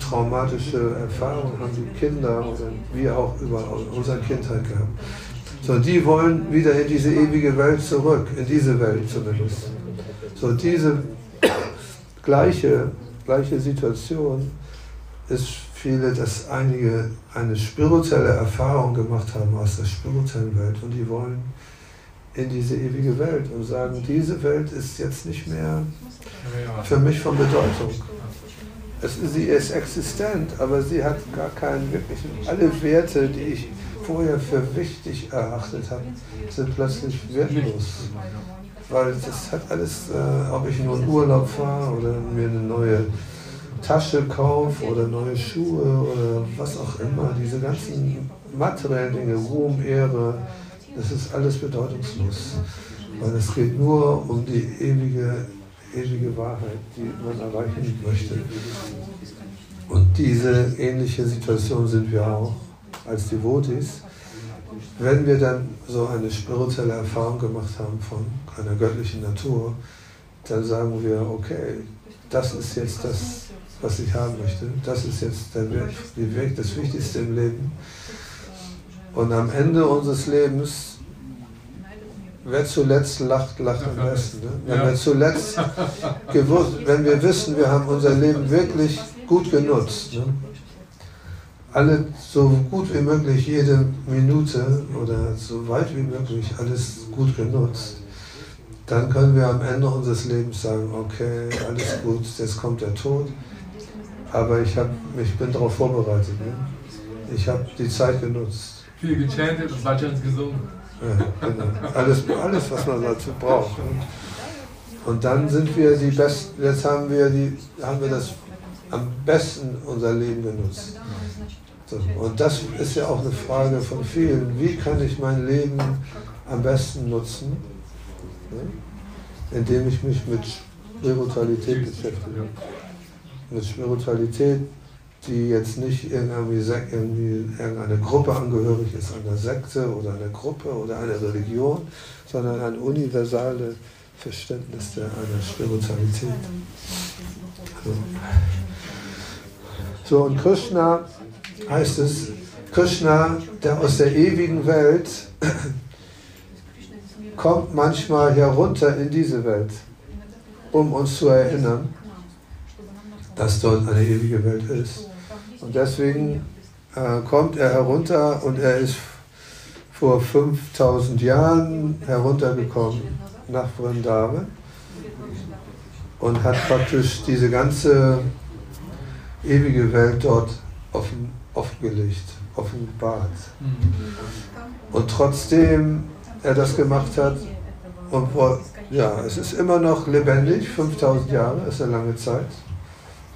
traumatische Erfahrungen haben die Kinder oder wir auch über unsere Kindheit gehabt. So, die wollen wieder in diese ewige Welt zurück, in diese Welt zumindest. So, diese gleiche, gleiche Situation ist viele, dass einige eine spirituelle Erfahrung gemacht haben aus der spirituellen Welt und die wollen in diese ewige Welt und sagen, diese Welt ist jetzt nicht mehr für mich von Bedeutung. Es, sie ist existent, aber sie hat gar keinen wirklichen, alle Werte, die ich vorher für wichtig erachtet habe, sind plötzlich wertlos. Weil das hat alles, äh, ob ich nur in Urlaub fahre oder mir eine neue Tasche kaufe oder neue Schuhe oder was auch immer, diese ganzen materiellen Dinge, Ruhm, Ehre, das ist alles bedeutungslos. Weil es geht nur um die ewige, ewige Wahrheit, die man erreichen möchte. Und diese ähnliche Situation sind wir auch als Devotis. Wenn wir dann so eine spirituelle Erfahrung gemacht haben von einer göttlichen Natur, dann sagen wir, okay, das ist jetzt das, was ich haben möchte. Das ist jetzt der Weg, das Wichtigste im Leben. Und am Ende unseres Lebens, wer zuletzt lacht, lacht am besten. Ne? Wenn wir zuletzt gewusst, wenn wir wissen, wir haben unser Leben wirklich gut genutzt. Ne? Alle so gut wie möglich jede Minute oder so weit wie möglich alles gut genutzt, dann können wir am Ende unseres Lebens sagen, okay, alles gut, jetzt kommt der Tod, aber ich, hab, ich bin darauf vorbereitet. Ne? Ich habe die Zeit genutzt. Viel gechantet und Bhajans gesungen. Ja, genau. alles, alles, was man dazu braucht. Ne? Und dann sind wir die besten, jetzt haben wir, die, haben wir das am besten unser Leben genutzt. Und das ist ja auch eine Frage von vielen. Wie kann ich mein Leben am besten nutzen? Ne? Indem ich mich mit Spiritualität beschäftige. Mit Spiritualität, die jetzt nicht irgendeine Gruppe angehörig ist, einer Sekte oder einer Gruppe oder einer Religion, sondern ein universales Verständnis der, einer Spiritualität. So. so, und Krishna heißt es, Krishna, der aus der ewigen Welt kommt manchmal herunter in diese Welt, um uns zu erinnern, dass dort eine ewige Welt ist. Und deswegen äh, kommt er herunter und er ist vor 5000 Jahren heruntergekommen nach Vrindavan und hat praktisch diese ganze ewige Welt dort offen, offengelegt, offenbart. Und trotzdem er das gemacht hat, und ja, es ist immer noch lebendig, 5000 Jahre ist eine lange Zeit.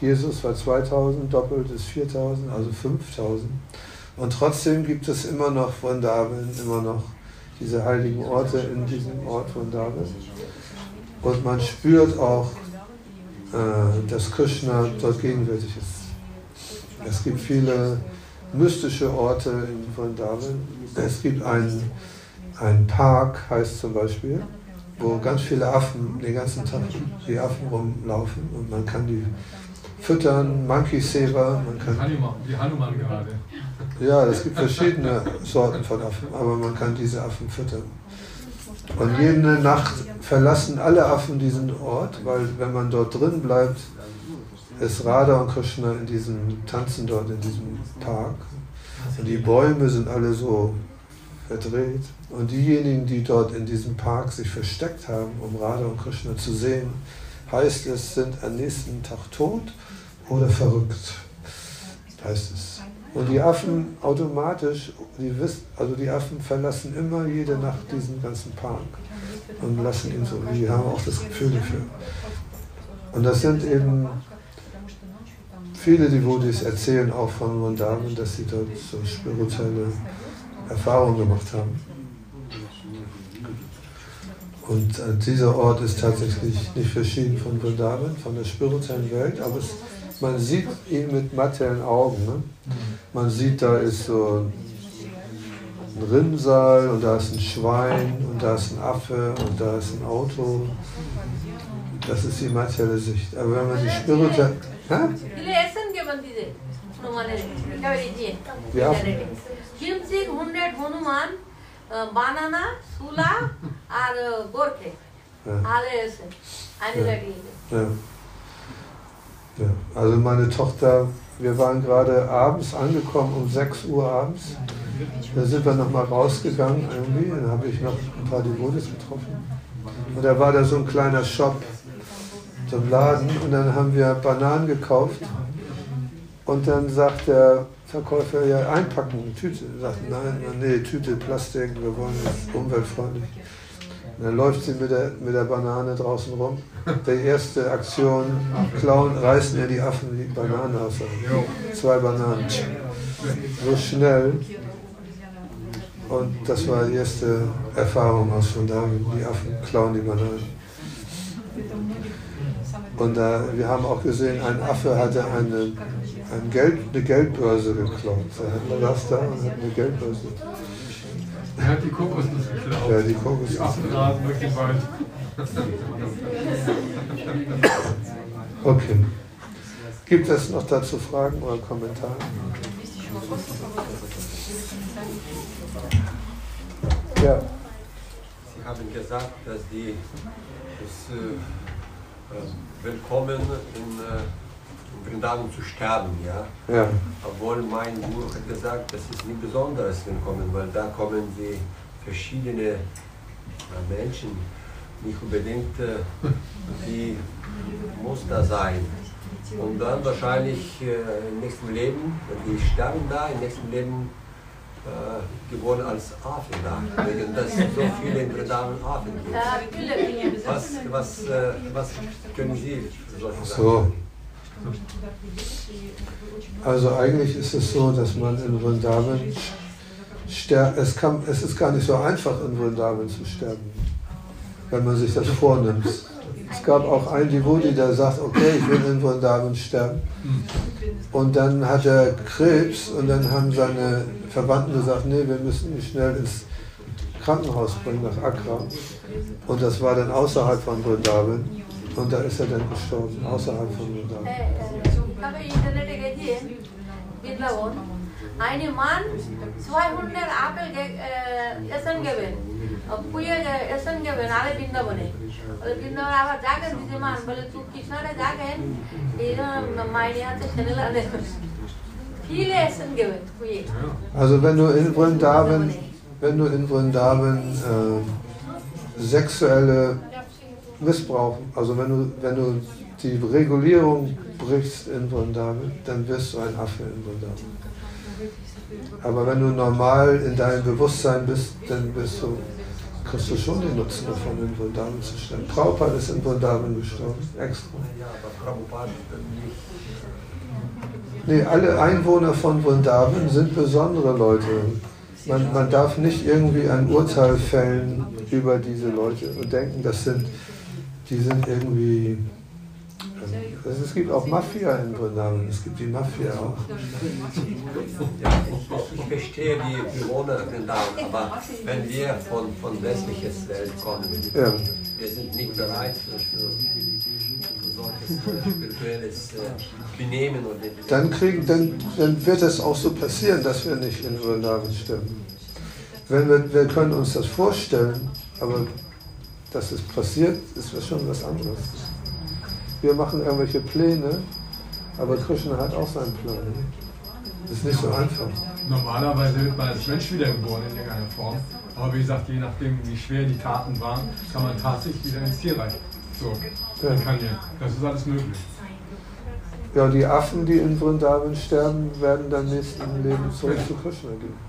Jesus war 2000, doppelt ist 4000, also 5000. Und trotzdem gibt es immer noch Vrindavan, immer noch diese heiligen Orte in diesem Ort Vrindavan. Und man spürt auch, äh, dass Krishna dort gegenwärtig ist. Es gibt viele mystische Orte in Vrindavan. Es gibt einen, einen Park, heißt zum Beispiel, wo ganz viele Affen den ganzen Tag die Affen rumlaufen und man kann die füttern, Monkey Saver. Man kann, wie Hanuman gerade. Ja, es gibt verschiedene Sorten von Affen, aber man kann diese Affen füttern. Und jede Nacht verlassen alle Affen diesen Ort, weil wenn man dort drin bleibt, ist Radha und Krishna in diesem Tanzen dort in diesem Park. Und die Bäume sind alle so verdreht. Und diejenigen, die dort in diesem Park sich versteckt haben, um Radha und Krishna zu sehen, heißt es, sind am nächsten Tag tot oder verrückt, heißt es. Und die Affen automatisch, die wissen, also die Affen verlassen immer jede Nacht diesen ganzen Park und lassen ihn so. Die haben auch das Gefühl dafür. Und das sind eben viele Devotis erzählen auch von Vrindavan, dass sie dort so spirituelle Erfahrungen gemacht haben. Und äh, dieser Ort ist tatsächlich nicht verschieden von Vrindavan, von der spirituellen Welt, aber es, man sieht ihn mit materiellen Augen. Ne? Man sieht, da ist so ein Rinnsal und da ist ein Schwein und da ist ein Affe und da ist ein Auto. Das ist die materielle Sicht. Aber wenn man die spirituelle... Ja. বানানা সুলা আর গোরখে alle essen. Eine ja. ja. Also meine Tochter, wir waren gerade abends angekommen, um 6 Uhr abends. Da sind wir nochmal rausgegangen irgendwie, dann habe ich noch ein paar Devotes getroffen. Und da war da so ein kleiner Shop, so ein Laden, und dann haben wir Bananen gekauft. und dann sagt der Verkäufer ja einpacken, Tüte. Sagt, nein, nee, Tüte, Plastik, wir wollen das umweltfreundlich. Und dann läuft sie mit der, mit der Banane draußen rum. Die erste Aktion, klauen, reißen ja die Affen die Banane aus. Zwei Bananen. So schnell. Und das war die erste Erfahrung aus von da. Die Affen klauen die Bananen. Und äh, wir haben auch gesehen, ein Affe hatte eine ein Geld, eine Geldbörse geklaut. Er hat das da und hat eine Geldbörse. Er hat die Kokosnuss geklaut. Ja, die Kokosnuss. Die Affenrasen durch den Wald. Okay. Gibt es noch dazu Fragen oder Kommentare? Ja. Sie haben gesagt, dass die das, äh, äh Willkommen in äh, in Vrindavan zu sterben, ja. Ja. Obwohl mein Guru hat gesagt, das ist nichts Besonderes, wenn kommen, weil da kommen die verschiedene äh, Menschen, nicht unbedingt äh, die muss da sein. Und dann wahrscheinlich im nächsten Leben, wenn die sterben da, im nächsten Leben geboren als Affen da, wegen dass so viele in Vrindavan Affen gibt. Was, was, äh, was können Sie So. Also eigentlich ist es so, dass man in Vrindavan es, kann, es ist gar nicht so einfach in Vrindavan zu sterben, wenn man sich das vornimmt. Es gab auch einen Devoti, der sagt, okay, ich will in Darwin sterben. Und dann hat er Krebs und dann haben seine Verwandten gesagt, nee, wir müssen ihn schnell ins Krankenhaus bringen, nach Accra. Und das war dann außerhalb von Vrindavan. Und da ist er dann gestorben, außerhalb von Vrindavan. Äh, äh, ein Mann 200 Apfel äh, essen gewinnt. গেবেন পুয়ে এসন গেবেন আরে বৃন্দাবনে বলে বৃন্দাবনে আবার জাগেন দিদি মান বলে তুই কৃষ্ণারে জাগেন এই মাইনে আছে ছেলেলারে viele essen geben পুয়ে Also wenn du in Vrindavan, wenn du in Vrindavan äh, sexuelle Missbrauch, also wenn du, wenn du die Regulierung brichst in Vrindavan, dann wirst du ein Affe in Vrindavan. Aber wenn du normal in deinem Bewusstsein bist, dann bist du, kriegst du schon den Nutzen davon, in Vrindavan zu sterben. Prabhupada ist in Vrindavan gestorben, extra. Nee, alle Einwohner von Vrindavan sind besondere Leute. Man, man darf nicht irgendwie ein Urteil fällen über diese Leute und denken, das sind, die sind irgendwie. Also es gibt auch Mafia in Vrindavan, es gibt die Mafia auch. Ich, verstehe die Bewohner Vrindavan, aber wenn wir von, von westlicher Welt kommen, Ja. wir sind nicht bereit für, für, solches äh, spirituelles äh, Benehmen und Dann, kriegen, dann, dann wird es auch so passieren, dass wir nicht in Vrindavan sterben. Wenn wir, wir können uns das vorstellen, aber dass es passiert, ist schon was anderes. Wir machen irgendwelche Pläne, aber Krishna hat auch seinen Plan. Das ist nicht so einfach. Normalerweise wird man als Mensch wiedergeboren in irgendeiner Form. Aber wie gesagt, je nachdem, wie schwer die Taten waren, kann man tatsächlich wieder ins Tierreich zurück. Ja. Das ist alles möglich. Ja, die Affen, die in Vrindavan sterben, werden dann nächsten Leben zurück zu Krishna gehen.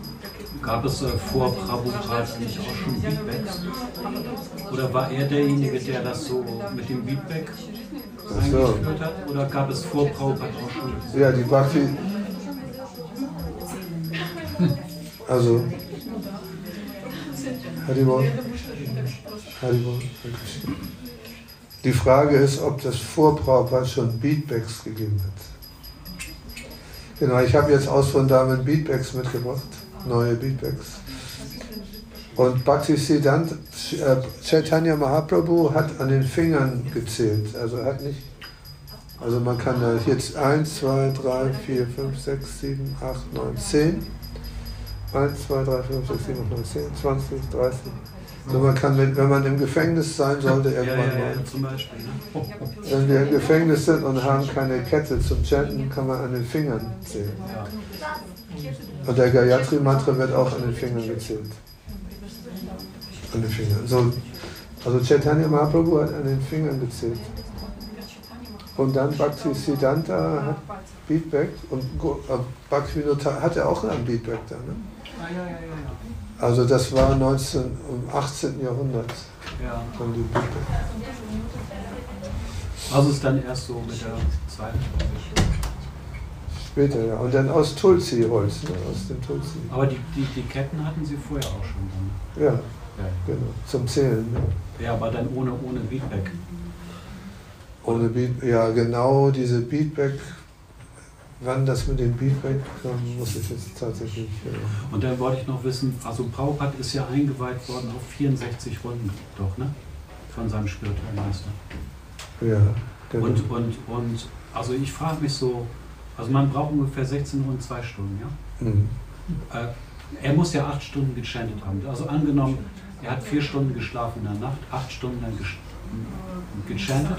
Gab es äh, vor Prabhupada nicht auch schon Beatbacks? Oder war er derjenige, der das so mit dem Beatback so. eingeführt hat? Oder gab es vor Prabhupada auch schon? Ja, die Bhakti. Also. Haribol. Haribol. Die Frage ist, ob das vor Prabhupada schon Beatbacks gegeben hat. Genau, ich habe jetzt aus von Damen Beatbacks mitgebracht, neue Beatbacks. Und Bhakti Siddhant, äh, Chaitanya Mahaprabhu hat an den Fingern gezählt. Also hat nicht also man kann da jetzt 1, 2, 3, 4, 5, 6, 7, 8, 9, 10. 1, 2, 3, 5, 6, 7, 8, 9, 10, 20, 30. Also man kann, wenn, wenn man im Gefängnis sein sollte, Ja, ja, irgendwann ja, mal. zum Beispiel. Ne? Wenn wir im Gefängnis sind und haben keine Kette zum Chanten, kann man an den Fingern zählen. Und der Gayatri-Mantra wird auch an den Fingern gezählt. An den Fingern. So, also Chaitanya Mahaprabhu hat an den Fingern gezählt. Und dann Bhakti Siddhanta hat Beatback und äh, Bhakti hat er auch einen Beatback da. Ne? Ah. Also das war 19, im 18. Jahrhundert ja. Also ist dann erst so mit der zweiten. Später, ja. Und dann aus Tulsi-Holz, ne? aus dem Tulsi. Aber die, die, die Ketten hatten sie vorher auch schon dann. Ja, Ja, genau. Zum Zählen. Ne? ja aber dann ohne, ohne Beatback. Ohne Beat, ja genau, diese Beatback wann das mit dem Beatback kam, muss ich jetzt tatsächlich. Äh Und dann wollte ich noch wissen, also Prabhupada ist ja eingeweiht worden auf 64 Runden, doch, ne? Von seinem spirituellen Meister. Ja, genau. Und, und, und also ich frage mich so, also man braucht ungefähr 16 Runden, zwei Stunden, ja? Mhm. Äh, er muss ja acht Stunden gechantet haben. Also angenommen, er hat vier Stunden geschlafen in der Nacht, acht Stunden dann gechantet.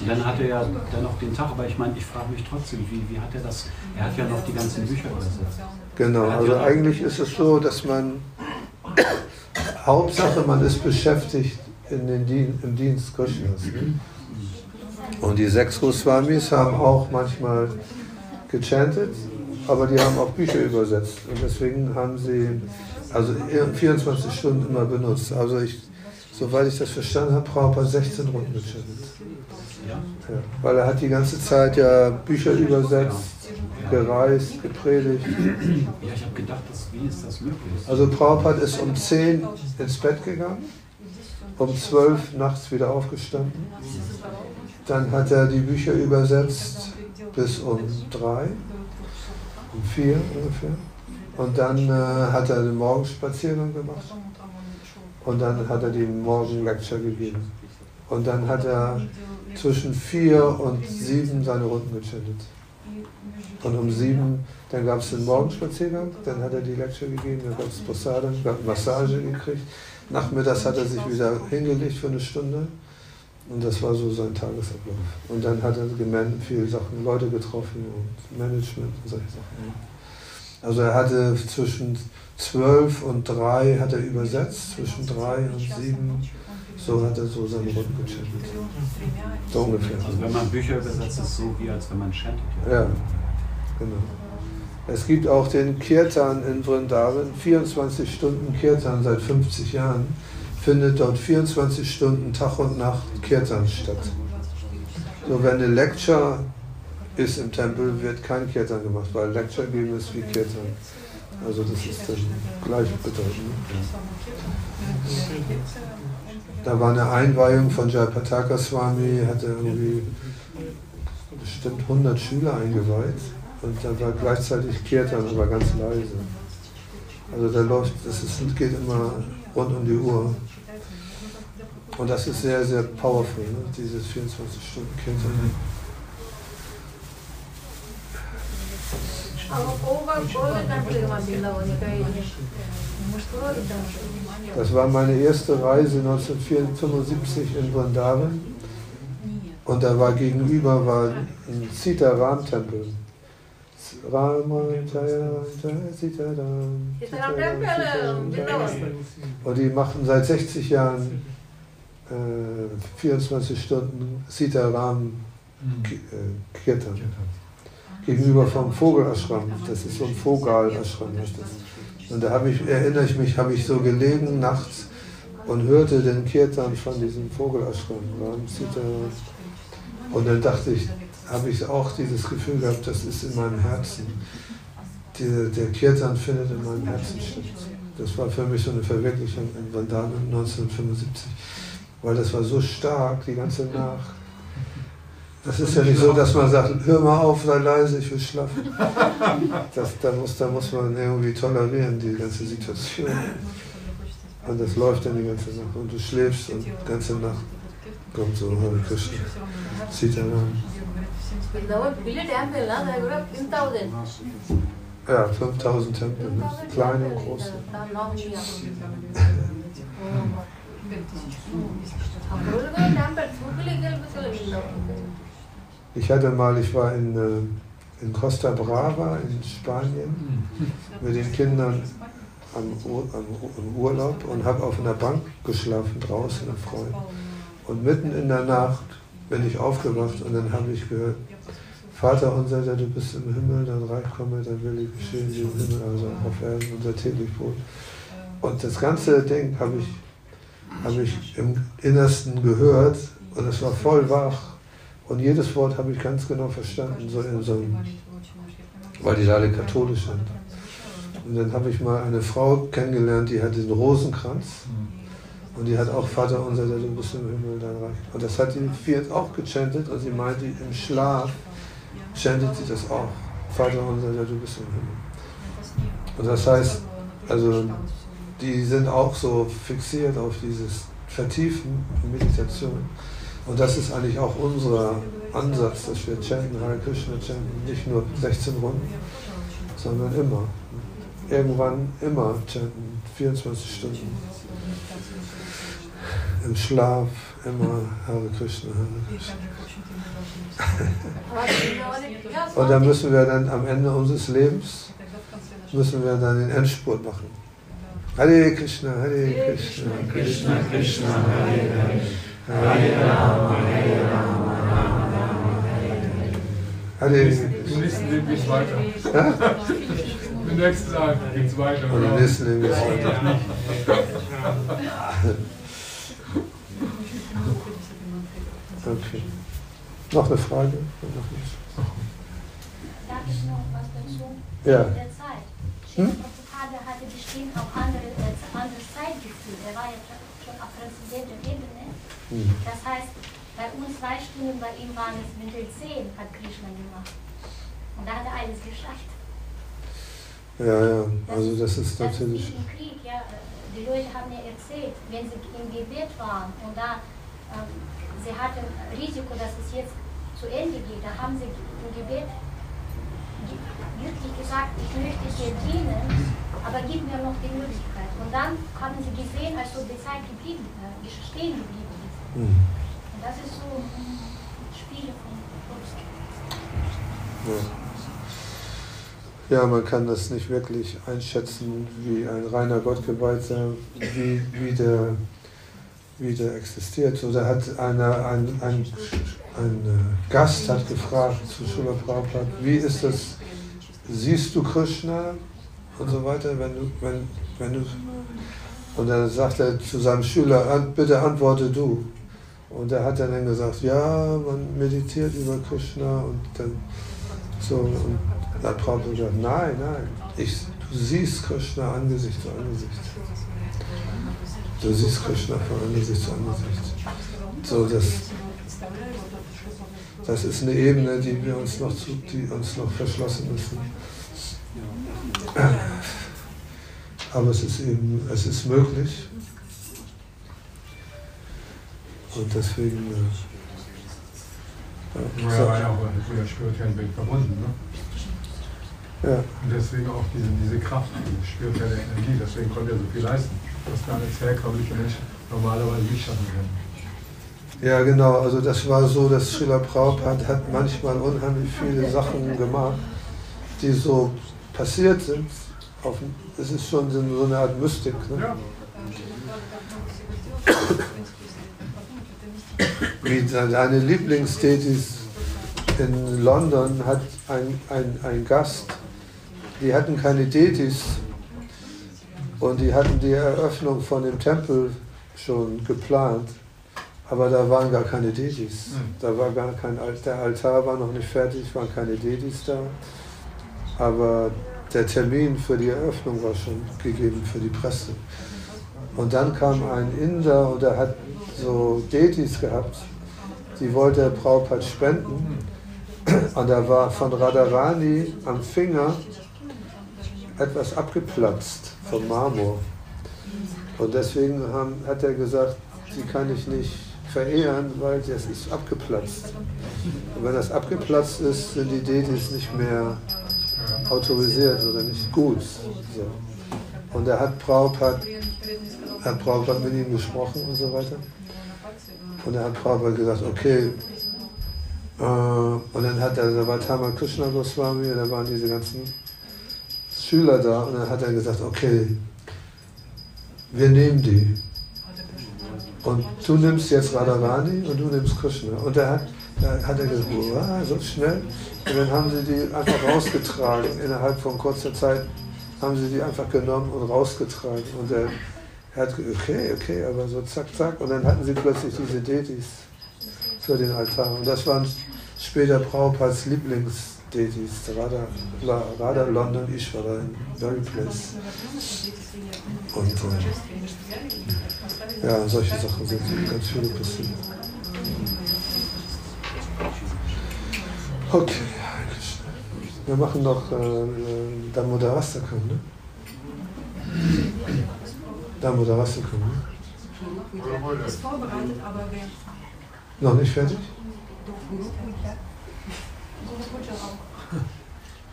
Und dann hat er ja dann noch den Tag, aber ich meine, ich frage mich trotzdem, wie, wie hat er das? Er hat ja noch die ganzen Bücher übersetzt. Genau, also eigentlich ist es so, dass man Hauptsache man ist beschäftigt in den Dien, im Dienst Krishnas. Ne? Und die sechs Goswamis haben auch manchmal gechantet, aber die haben auch Bücher übersetzt. Und deswegen haben sie also 24 Stunden immer benutzt. Also ich, soweit ich das verstanden habe, Prabhupada 16 Runden gechantet. Ja? Ja, weil er hat die ganze Zeit ja Bücher übersetzt, gereist, gepredigt. Ja, ich habe gedacht, das, wie ist das möglich? Also Prabhupada ist um 10 ins Bett gegangen, um 12 nachts wieder aufgestanden. Dann hat er die Bücher übersetzt bis um 3, um 4 ungefähr. Und dann äh, hat er den Morgenspaziergang gemacht. Und dann hat er die Morgenlecture gegeben. Und dann hat er zwischen 4 und 7 seine Runden gechantet. Und um 7, dann gab es den Morgenspaziergang, dann hat er die Lecture gegeben, dann gab es gab Massage gekriegt. Nachmittags hat er sich wieder hingelegt für eine Stunde. Und das war so sein Tagesablauf. Und dann hat er gemeint, viele Sachen, Leute getroffen und Management und solche Sachen. Also er hatte zwischen 12 und 3 hat er übersetzt, zwischen 3 und 7, so hat er so seine Runden gechantet. So ungefähr. Also wenn man Bücher übersetzt, ist es so wie als wenn man chantet. Ja, genau. Es gibt auch den Kirtan in Vrindavan, 24 Stunden Kirtan seit 50 Jahren, findet dort 24 Stunden Tag und Nacht Kirtan statt. So, wenn eine Lecture ist im Tempel, wird kein Kirtan gemacht, weil Lecture geben ist wie Kirtan. Also das ist dann gleichbedeutend. Da war eine Einweihung von Jayapataka Swami, hatte irgendwie bestimmt 100 Schüler eingeweiht und da war gleichzeitig Kirtan, aber ganz leise. Also da läuft, das ist, geht immer rund um die Uhr. Und das ist sehr, sehr powerful, ne? dieses 24 Stunden Kirtan. Das war meine erste Reise 1975 in Vrindavan. Und da war gegenüber war ein Sitaram-Tempel. Rama, Jaya, Jaya, Sitaram. Und die machen seit 60 Jahren äh, 24 Stunden Sitaram Ki- äh, Kirtan. Gegenüber vom Vogel-Ashram. Das ist so ein Vogel-Ashram. Und da ich, erinnere ich mich, habe ich so gelegen nachts und hörte den Kirtan von diesem Vogel-Ashram. Und dann dachte ich, habe ich auch dieses Gefühl gehabt, das ist in meinem Herzen. Die, der Kirtan findet in meinem Herzen statt. Das war für mich so eine Verwirklichung in Vandana 1975. Weil das war so stark, die ganze Nacht. Das ist ja nicht so, dass man sagt, hör mal auf, sei leise, ich will schlafen. Das, da, muss, da muss man irgendwie tolerieren, die ganze Situation. Und das läuft dann die ganze Nacht. Und du schläfst und die ganze Nacht kommt so Hare Krishna. Sitaram. Vrindavan, big Ja, 5000 Tempel, ne? kleine und große. Ich hatte mal, ich war in, äh, in Costa Brava in Spanien mit den Kindern am, am, Urlaub und habe auf einer Bank geschlafen draußen im Freund. Und mitten in der Nacht bin ich aufgewacht und dann habe ich gehört, Vater unser, der du bist im Himmel, dein Reich komme, dein Wille geschehen wie im Himmel, also auf Erden, unser täglich Brot. Und das ganze Ding habe ich, habe ich im Innersten gehört und es war voll wach. Und jedes Wort habe ich ganz genau verstanden, so in so einem, weil die alle katholisch sind. Und dann habe ich mal eine Frau kennengelernt, die hat den Rosenkranz. Und die hat auch Vater unser, der du bist im Himmel, dein Reich. Und das hat die vier auch gechantet und sie meinte, im Schlaf chantet sie das auch. Vater unser, der du bist im Himmel. Und das heißt, also die sind auch so fixiert auf dieses Vertiefen in Meditation. Und das ist eigentlich auch unser Ansatz, dass wir chanten, Hare Krishna chanten, nicht nur 16 Runden, sondern immer. Irgendwann immer chanten, 24 Stunden. Im Schlaf immer Hare Krishna, Hare Krishna. Und dann müssen wir dann am Ende unseres Lebens, müssen wir dann den Endspurt machen. Hare Krishna, Hare Krishna, Krishna Krishna, Hare Hare, Hare Rama, Hare Rama, Rama Rama, Hare Hare. Im nächsten Leben geht's weiter. Ja? Im nächsten Leben geht's weiter. Und im nächsten Leben geht's weiter. Okay. Noch eine Frage? Noch nicht. Darf ich noch was dazu? Ja. Der Zeit. Hm? Hatte bestimmt auch andere, anderes Zeitgefühl. Er war ja schon auf transzendenter Ebene. Hm. Das heißt, bei uns zwei Stunden, bei ihm waren es eventuell zehn, hat Krishna gemacht. Und da hat er alles geschafft. Ja, ja, also das ist Das natürlich. ist wie im Krieg, ja. Die Leute haben mir erzählt, wenn sie im Gebet waren und da sie hatten Risiko, dass es jetzt zu Ende geht, da haben sie im Gebet ge- wirklich gesagt, ich möchte dir dienen, aber gib mir noch die Möglichkeit. Und dann haben sie gesehen, als ob die Zeit geblieben, äh, stehen geblieben ist. Hm. Und das ist so ein Spiel von. Ja. ja, man kann das nicht wirklich einschätzen, wie ein reiner Gottgeweihter, wie, wie, der, wie der existiert. So, hat einer, ein, ein, ein äh, Gast hat gefragt zu Srila Prabhupada, wie ist das, siehst du Krishna und so weiter, wenn du, wenn, wenn du, und dann sagt er zu seinem Schüler, "An- bitte antworte du. Und er hat dann gesagt, ja, man meditiert über Krishna und dann so, und dann Prabhupada gesagt, nein, nein, ich, du siehst Krishna Angesicht zu Angesicht. Du siehst Krishna von Angesicht zu Angesicht. So, das, das ist eine Ebene, die wir uns noch, zu, die uns noch verschlossen müssen. Aber es ist eben, es ist möglich. Und deswegen, äh, Ja, ja, war ja auch mit der spirituellen Welt verbunden. Ne? ja, Und deswegen auch diese, diese Kraft, diese spirituelle Energie. Deswegen konnte er so viel leisten, was gar nicht herkömmliche Menschen normalerweise nicht schaffen können. Ja, genau. Also das war so, dass Srila Prabhupada hat manchmal unheimlich viele Sachen gemacht, die so passiert sind. Es ist schon so eine Art Mystik. Ne? Ja. Wie deine Lieblingstätis in London hat ein, ein, ein Gast, die hatten keine Detis und die hatten die Eröffnung von dem Tempel schon geplant, aber da waren gar keine Detis. Da war gar kein Alt- der Altar war noch nicht fertig, waren keine Detis da, aber der Termin für die Eröffnung war schon gegeben für die Presse. Und dann kam ein Inder und er hat so Detis gehabt, die wollte der Prabhupada spenden. Und da war von Radharani am Finger etwas abgeplatzt vom Marmor. Und deswegen haben, hat er gesagt, sie kann ich nicht verehren, weil das ist abgeplatzt. Und wenn das abgeplatzt ist, sind die Detis nicht mehr autorisiert oder nicht gut. So. Und er hat Prabhupada, hat Prabhupada mit ihm gesprochen und so weiter. Und er hat Prabhupada gesagt, okay. Äh, und dann hat er, da war Tama Krishna Goswami, da waren diese ganzen Schüler da und dann hat er gesagt, okay, wir nehmen die. Und du nimmst jetzt Radharani und du nimmst Krishna. Und er hat, da hat er gesagt, wow, so schnell. Und dann haben sie die einfach rausgetragen. Innerhalb von kurzer Zeit haben sie die einfach genommen und rausgetragen. Und er, hat gesagt, okay, okay, aber so zack, zack. Und dann hatten sie plötzlich diese Detis für den Altar. Und das waren später Prabhupads Lieblingsdetis. Radha, La- Radha London Ishvara in Very Place. Und äh, ja, solche Sachen sind ganz viele passiert. Okay. Wir machen noch äh, Damodarastakam, ne? Damodarastakam, ne? Ist vorbereitet, aber wer Noch nicht fertig?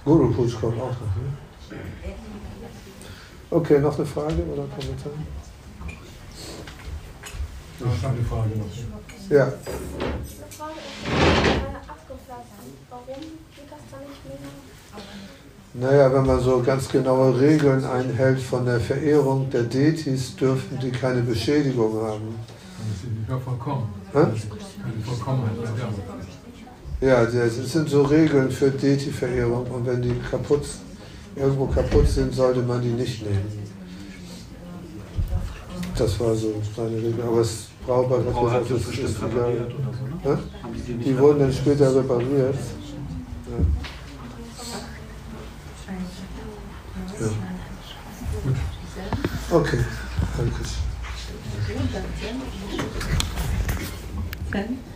Guru Puja kommt auch noch, ne? Okay, noch eine Frage oder Kommentar? Ich habe eine Frage noch. Ja, Eine Frage ist abgeflattert. Warum geht das dann nicht mehr? naja, wenn man so ganz genaue Regeln einhält von der Verehrung der Deities, dürften die keine Beschädigung haben. Dann ist nicht vollkommen. Hä? Keine Vollkommenheit da. Ja, das sind so Regeln für Deity-Verehrung und wenn die kaputt, irgendwo kaputt sind, sollte man die nicht nehmen. Das war so seine Regel. Aber es Braubach hat hat gesagt, das ist egal. so, ne? Die die wurden dann später repariert. Ja. Ja. Okay, danke. Dann